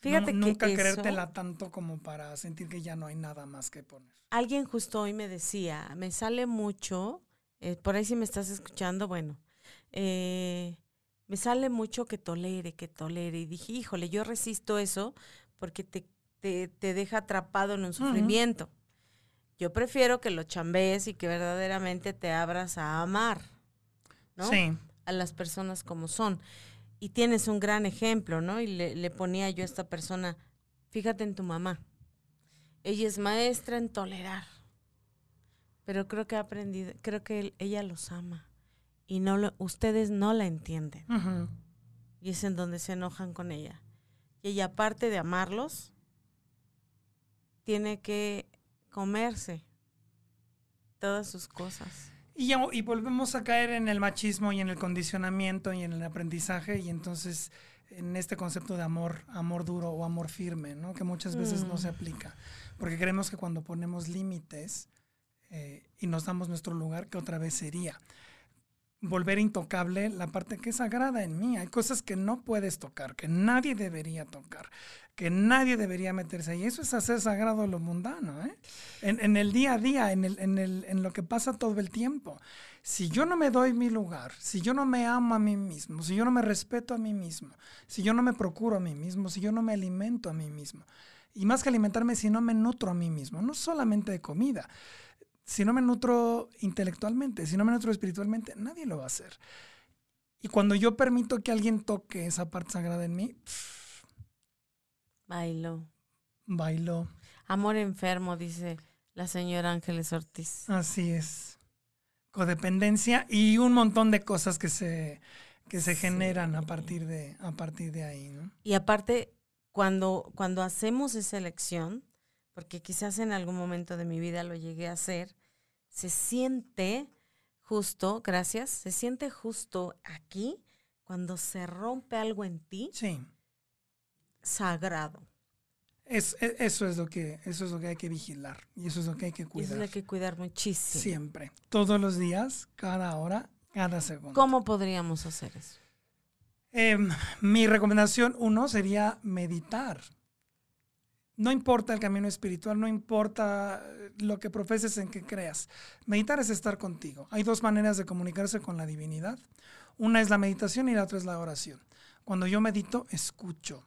[SPEAKER 2] Fíjate no, nunca creértela tanto como para sentir que ya no hay nada más que poner.
[SPEAKER 1] Alguien justo hoy me decía, me sale mucho, eh, por ahí si me estás escuchando, bueno, eh, me sale mucho que tolere, que tolere. Y dije, híjole, yo resisto eso porque te, te, deja atrapado en un sufrimiento. Yo prefiero que lo chambees y que verdaderamente te abras a amar, ¿no? Sí. A las personas como son y tienes un gran ejemplo, ¿no? Y le, ponía yo a esta persona, fíjate en tu mamá. Ella es maestra en tolerar, pero creo que ha aprendido, creo que ella los ama y no lo, ustedes no la entienden. Y es en donde se enojan con ella. Y ella, aparte de amarlos, tiene que comerse todas sus cosas.
[SPEAKER 2] Y, y volvemos a caer en el machismo y en el condicionamiento y en el aprendizaje y entonces en este concepto de amor, amor duro o amor firme, ¿no? que muchas veces no se mm. aplica, porque creemos que cuando ponemos límites eh, y nos damos nuestro lugar, que otra vez sería volver intocable la parte que es sagrada en mí. Hay cosas que no puedes tocar, que nadie debería tocar, que nadie debería meterse ahí. Eso es hacer sagrado lo mundano, ¿eh? en, el día a día, en, lo que pasa todo el tiempo. Si yo no me doy mi lugar, si yo no me amo a mí mismo, si yo no me respeto a mí mismo, si yo no me procuro a mí mismo, si yo no me alimento a mí mismo, y más que alimentarme, si no me nutro a mí mismo, no solamente de comida, si no me nutro intelectualmente, si no me nutro espiritualmente, nadie lo va a hacer. Y cuando yo permito que alguien toque esa parte sagrada en mí,
[SPEAKER 1] Bailo.
[SPEAKER 2] bailo.
[SPEAKER 1] Amor enfermo, dice la señora Ángeles Ortiz.
[SPEAKER 2] Así es. Codependencia y un montón de cosas que se, que se
[SPEAKER 1] Sí.
[SPEAKER 2] generan a partir de, a partir de ahí, ¿no?
[SPEAKER 1] Y aparte, cuando, cuando hacemos esa elección, porque quizás en algún momento de mi vida lo llegué a hacer, se siente justo, gracias, se siente justo aquí cuando se rompe algo en ti
[SPEAKER 2] Sí.
[SPEAKER 1] sagrado.
[SPEAKER 2] Es, e- eso, es lo que, eso es lo que hay que vigilar y eso es lo que hay que
[SPEAKER 1] Y eso
[SPEAKER 2] cuidar.
[SPEAKER 1] lo hay que cuidar muchísimo.
[SPEAKER 2] Siempre. Todos los días, cada hora, cada segundo.
[SPEAKER 1] ¿Cómo podríamos hacer eso?
[SPEAKER 2] Em, mi recomendación uno sería meditar. No importa el camino espiritual, no importa eh, lo que profeses en que creas. Meditar es estar contigo. Hay dos maneras de comunicarse con la divinidad. Una es la meditación y la otra es la oración. Cuando yo medito, escucho.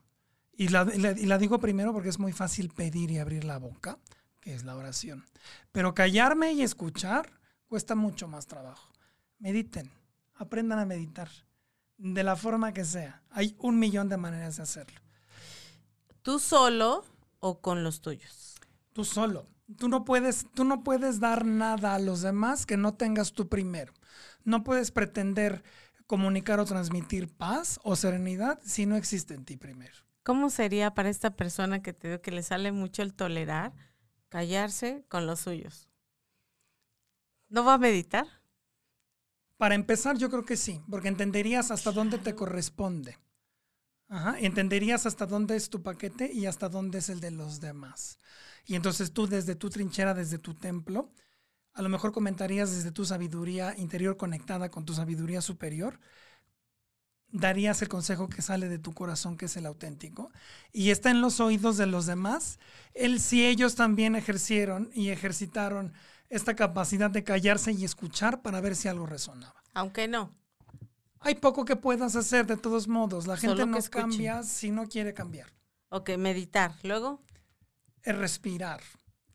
[SPEAKER 2] Y la, y la- y la digo primero porque es muy fácil pedir y abrir la boca, que es la oración. Pero callarme y escuchar cuesta mucho más trabajo. Mediten, aprendan a meditar de la forma que sea. Hay un millón de maneras de hacerlo.
[SPEAKER 1] ¿Tú solo o con los tuyos?
[SPEAKER 2] Tú solo. Tú no puedes, tú no puedes dar nada a los demás que no tengas tú primero. No puedes pretender comunicar o transmitir paz o serenidad si no existe en ti primero.
[SPEAKER 1] ¿Cómo sería para esta persona que te digo que le sale mucho el tolerar, callarse con los suyos? ¿No va a meditar?
[SPEAKER 2] Para empezar, yo creo que sí, porque entenderías hasta dónde te corresponde. Ajá, entenderías hasta dónde es tu paquete y hasta dónde es el de los demás. Y entonces tú desde tu trinchera, desde tu templo, a lo mejor comentarías desde tu sabiduría interior conectada con tu sabiduría superior, darías el consejo que sale de tu corazón, que es el auténtico, y está en los oídos de los demás, el si ellos también ejercieron y ejercitaron esta capacidad de callarse y escuchar para ver si algo resonaba.
[SPEAKER 1] Aunque no.
[SPEAKER 2] Hay poco que puedas hacer de todos modos. La gente no cambia si no quiere cambiar.
[SPEAKER 1] Ok, meditar. Luego,
[SPEAKER 2] Es respirar,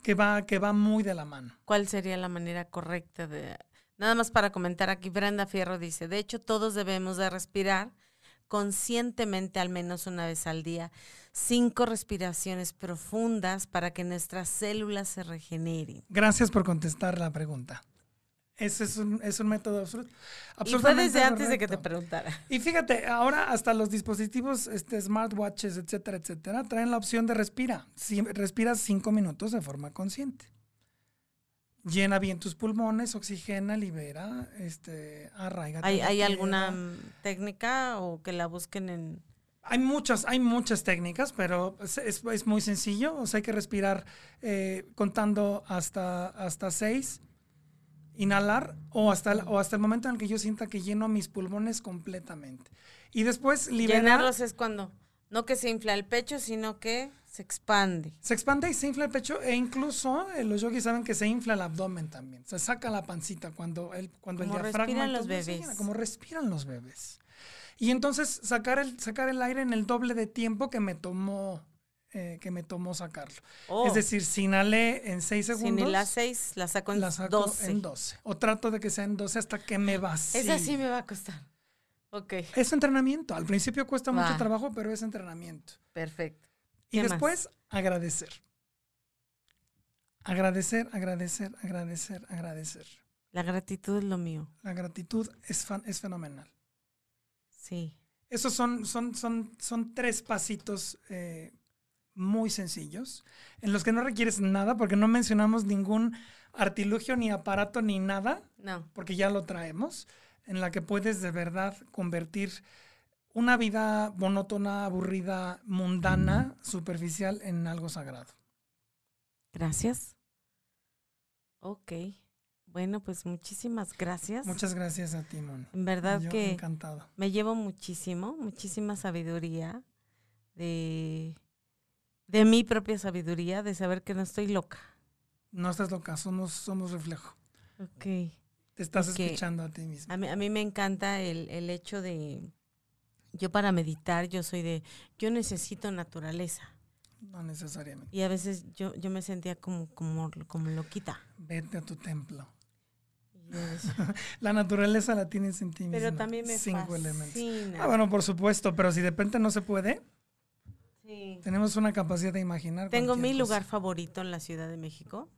[SPEAKER 2] que va, que va muy de la mano.
[SPEAKER 1] ¿cuál sería la manera correcta de... Nada más para comentar aquí, Brenda Fierro dice, de hecho todos debemos de respirar conscientemente al menos una vez al día, cinco respiraciones profundas para que nuestras células se regeneren.
[SPEAKER 2] Gracias por contestar la pregunta. Ese es un, es un método absoluto.
[SPEAKER 1] Y fue desde antes de que te preguntara.
[SPEAKER 2] Y fíjate, ahora hasta los dispositivos, este, smartwatches, etcétera, etcétera, traen la opción de respira. Si respiras cinco minutos de forma consciente. Llena bien tus pulmones, oxigena, libera, este, arraiga.
[SPEAKER 1] ¿Hay, hay alguna técnica o que la busquen en...
[SPEAKER 2] Hay muchas, hay muchas técnicas, pero es, es- es muy sencillo. O sea, hay que respirar eh, contando hasta, hasta seis, inhalar o hasta, el, o hasta el momento en el que yo sienta que lleno mis pulmones completamente. Y después liberar.
[SPEAKER 1] Llenarlos es cuando, no que se infla el pecho, sino que se expande.
[SPEAKER 2] Se expande y se infla el pecho e incluso eh, los yogis saben que se infla el abdomen también. Se saca la pancita cuando el, cuando el
[SPEAKER 1] Como
[SPEAKER 2] diafragma
[SPEAKER 1] respiran los bebés.
[SPEAKER 2] llena, como respiran los bebés. Y entonces sacar el, sacar el aire en el doble de tiempo que me tomó, eh, que me tomó sacarlo.
[SPEAKER 1] Oh,
[SPEAKER 2] Es decir, si inhalé en 6
[SPEAKER 1] si
[SPEAKER 2] segundos,
[SPEAKER 1] ni las seis, la saco en
[SPEAKER 2] la saco
[SPEAKER 1] 12.
[SPEAKER 2] en 12. O trato de que sea en 12 hasta que me vacíe.
[SPEAKER 1] Esa sí me va a costar. Ok,
[SPEAKER 2] Es entrenamiento. Al principio cuesta mucho trabajo, pero es entrenamiento.
[SPEAKER 1] perfecto.
[SPEAKER 2] Y después, agradecer. Agradecer, agradecer, agradecer, agradecer.
[SPEAKER 1] La gratitud es lo mío.
[SPEAKER 2] La gratitud es, fan- es fenomenal.
[SPEAKER 1] Sí.
[SPEAKER 2] Esos son, son, son, son tres pasitos eh, muy sencillos, en los que no requieres nada, porque no mencionamos ningún artilugio, ni aparato, ni nada,
[SPEAKER 1] No.
[SPEAKER 2] porque ya lo traemos, en la que puedes de verdad convertir una vida monótona, aburrida, mundana, superficial, en algo sagrado.
[SPEAKER 1] Gracias. Ok. Bueno, pues muchísimas gracias.
[SPEAKER 2] Muchas gracias a ti, Moni.
[SPEAKER 1] En verdad
[SPEAKER 2] Yo
[SPEAKER 1] que
[SPEAKER 2] encantado.
[SPEAKER 1] me llevo muchísimo, muchísima sabiduría de, de mi propia sabiduría, de saber que no estoy loca.
[SPEAKER 2] No estás loca, somos, somos reflejo.
[SPEAKER 1] Ok.
[SPEAKER 2] Te estás escuchando a ti mismo.
[SPEAKER 1] A mí, a mí me encanta el, el hecho de, yo para meditar, yo soy de, yo necesito naturaleza.
[SPEAKER 2] No necesariamente.
[SPEAKER 1] Y a veces yo, yo me sentía como, como, como loquita.
[SPEAKER 2] Vete a tu templo. La naturaleza la tienes en ti
[SPEAKER 1] Pero también me
[SPEAKER 2] Cinco
[SPEAKER 1] fascina.
[SPEAKER 2] elementos. Ah, bueno, por supuesto, pero si de repente no se puede,
[SPEAKER 1] Sí.
[SPEAKER 2] tenemos una capacidad de imaginar.
[SPEAKER 1] Tengo mi
[SPEAKER 2] cosa.
[SPEAKER 1] lugar favorito en la Ciudad de México,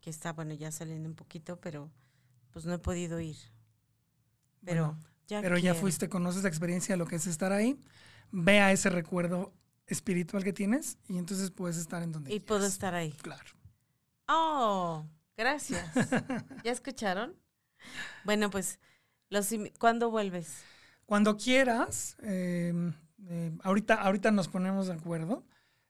[SPEAKER 1] que está, bueno, ya saliendo un poquito, pero pues no he podido ir. Pero
[SPEAKER 2] Bueno,
[SPEAKER 1] ya
[SPEAKER 2] Pero ya fuiste, conoces la experiencia de lo que es estar ahí, vea ese recuerdo espiritual que tienes y entonces puedes estar en donde
[SPEAKER 1] Y puedo estar ahí.
[SPEAKER 2] Claro.
[SPEAKER 1] Oh, gracias. ¿Ya escucharon? Bueno, pues, los ¿cuándo vuelves?
[SPEAKER 2] Cuando quieras, eh, eh, ahorita, ahorita nos ponemos de acuerdo,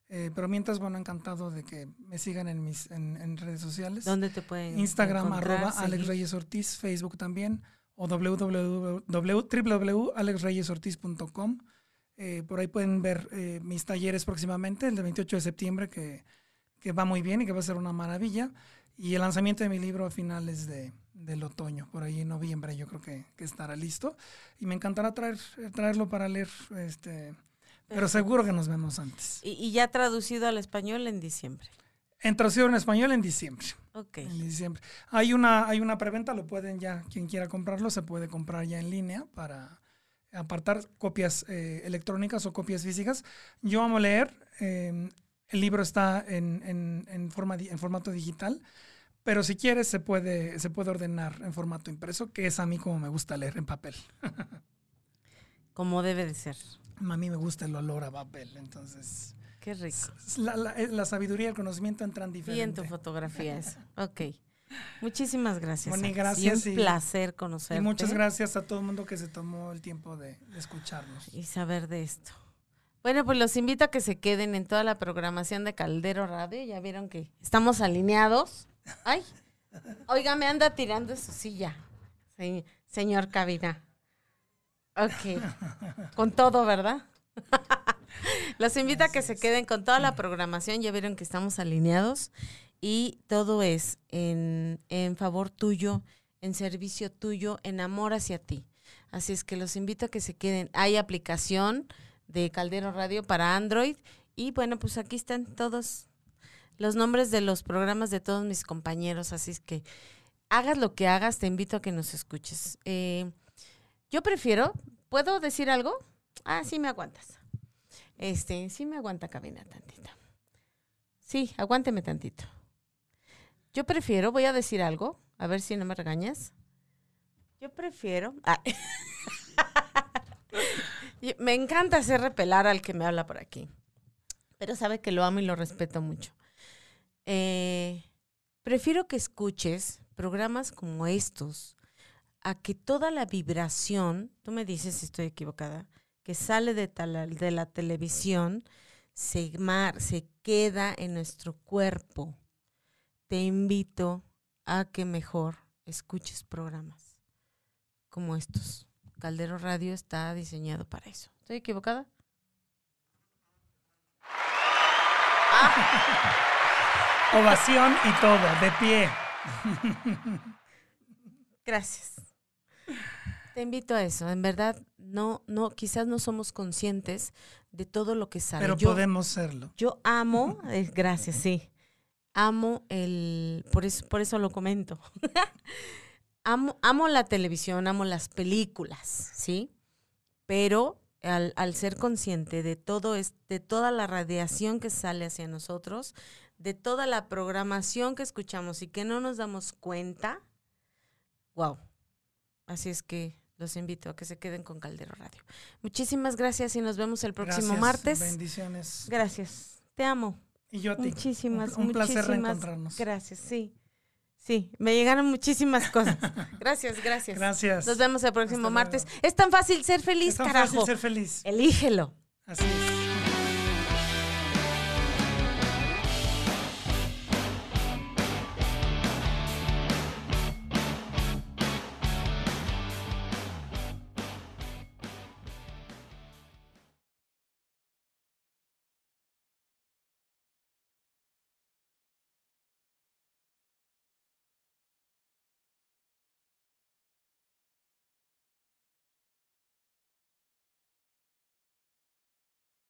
[SPEAKER 2] eh, pero mientras, bueno, encantado de que me sigan en mis en, en redes sociales.
[SPEAKER 1] ¿Dónde te pueden
[SPEAKER 2] Instagram, arroba Alex? Reyes Ortiz, Facebook también, o www www.alexreyesortiz.com. Eh, por ahí pueden ver eh, mis talleres próximamente, el del 28 de septiembre, que, que va muy bien y que va a ser una maravilla. Y el lanzamiento de mi libro a finales de, del otoño, por ahí en noviembre yo creo que, que estará listo. Y me encantará traer, traerlo para leer, este, pero seguro que nos vemos antes.
[SPEAKER 1] Y, y ya traducido al español en diciembre.
[SPEAKER 2] En traducción en español en diciembre.
[SPEAKER 1] Ok.
[SPEAKER 2] En diciembre. Hay una, hay una preventa, lo pueden ya, quien quiera comprarlo, se puede comprar ya en línea para apartar copias eh, electrónicas o copias físicas. Yo amo leer, eh, el libro está en, en, en forma, en formato digital, pero si quieres se puede, se puede ordenar en formato impreso, que es a mí como me gusta leer en papel.
[SPEAKER 1] Como debe de ser.
[SPEAKER 2] A mí me gusta el olor a papel, entonces
[SPEAKER 1] Qué rico.
[SPEAKER 2] la, la- eh, la sabiduría y el conocimiento entran
[SPEAKER 1] Y en tu fotografía eso. Ok. Muchísimas gracias.
[SPEAKER 2] Moni, gracias
[SPEAKER 1] Y
[SPEAKER 2] y-
[SPEAKER 1] un placer conocerte.
[SPEAKER 2] Y muchas gracias a todo el mundo que se tomó el tiempo de escucharnos.
[SPEAKER 1] y saber de esto. Bueno, pues los invito a que se queden en toda la programación de Caldero Radio. Ya vieron que estamos alineados. Ay, oiga, me anda tirando su silla, se- señor Cabina. Ok, con todo, ¿verdad? Los invito a que se queden con toda la programación. Ya vieron que estamos alineados y todo es en, en favor tuyo, en servicio tuyo, en amor hacia ti. Así es que los invito a que se queden. Hay aplicación de Caldero Radio para Android y bueno, pues aquí están todos los nombres de los programas de todos mis compañeros. Así es que hagas lo que hagas, te invito a que nos escuches. Eh, yo prefiero, ¿puedo decir algo? Ah, sí me aguantas. Este, sí me aguanta cabina tantito. Sí, aguánteme tantito. Yo prefiero, voy a decir algo, a ver si no me regañas. Yo prefiero. ah, me encanta hacer repelar al que me habla por aquí. Pero sabe que lo amo y lo respeto mucho. Eh, prefiero que escuches programas como estos a que toda la vibración, tú me dices si estoy equivocada, que sale de, tal- de la televisión se, se queda en nuestro cuerpo. Te invito a que mejor escuches programas como estos. Caldero Radio está diseñado para eso. ¿Estoy equivocada?
[SPEAKER 2] Ovación y todo, de pie.
[SPEAKER 1] Gracias. Te invito a eso. En verdad, no, no, quizás no somos conscientes de todo lo que sale.
[SPEAKER 2] Pero
[SPEAKER 1] Yo-
[SPEAKER 2] podemos serlo.
[SPEAKER 1] Yo amo, eh, gracias, sí. Amo el, por eso, por eso lo comento. amo, amo la televisión, amo las películas, ¿sí? Pero al, al ser consciente de todo es, de toda la radiación que sale hacia nosotros, de toda la programación que escuchamos y que no nos damos cuenta, wow. Así es que los invito a que se queden con Caldero Radio. Muchísimas gracias y nos vemos el próximo
[SPEAKER 2] Gracias,
[SPEAKER 1] martes.
[SPEAKER 2] Bendiciones.
[SPEAKER 1] Gracias. Te amo.
[SPEAKER 2] Y yo a ti.
[SPEAKER 1] Muchísimas,
[SPEAKER 2] Un, un placer reencontrarnos.
[SPEAKER 1] Gracias, sí. Sí, me llegaron muchísimas cosas. Gracias, gracias.
[SPEAKER 2] Gracias.
[SPEAKER 1] Nos vemos el próximo martes. Es tan fácil ser feliz,
[SPEAKER 2] Es tan
[SPEAKER 1] carajo.
[SPEAKER 2] fácil ser feliz.
[SPEAKER 1] Elígelo.
[SPEAKER 2] Así es.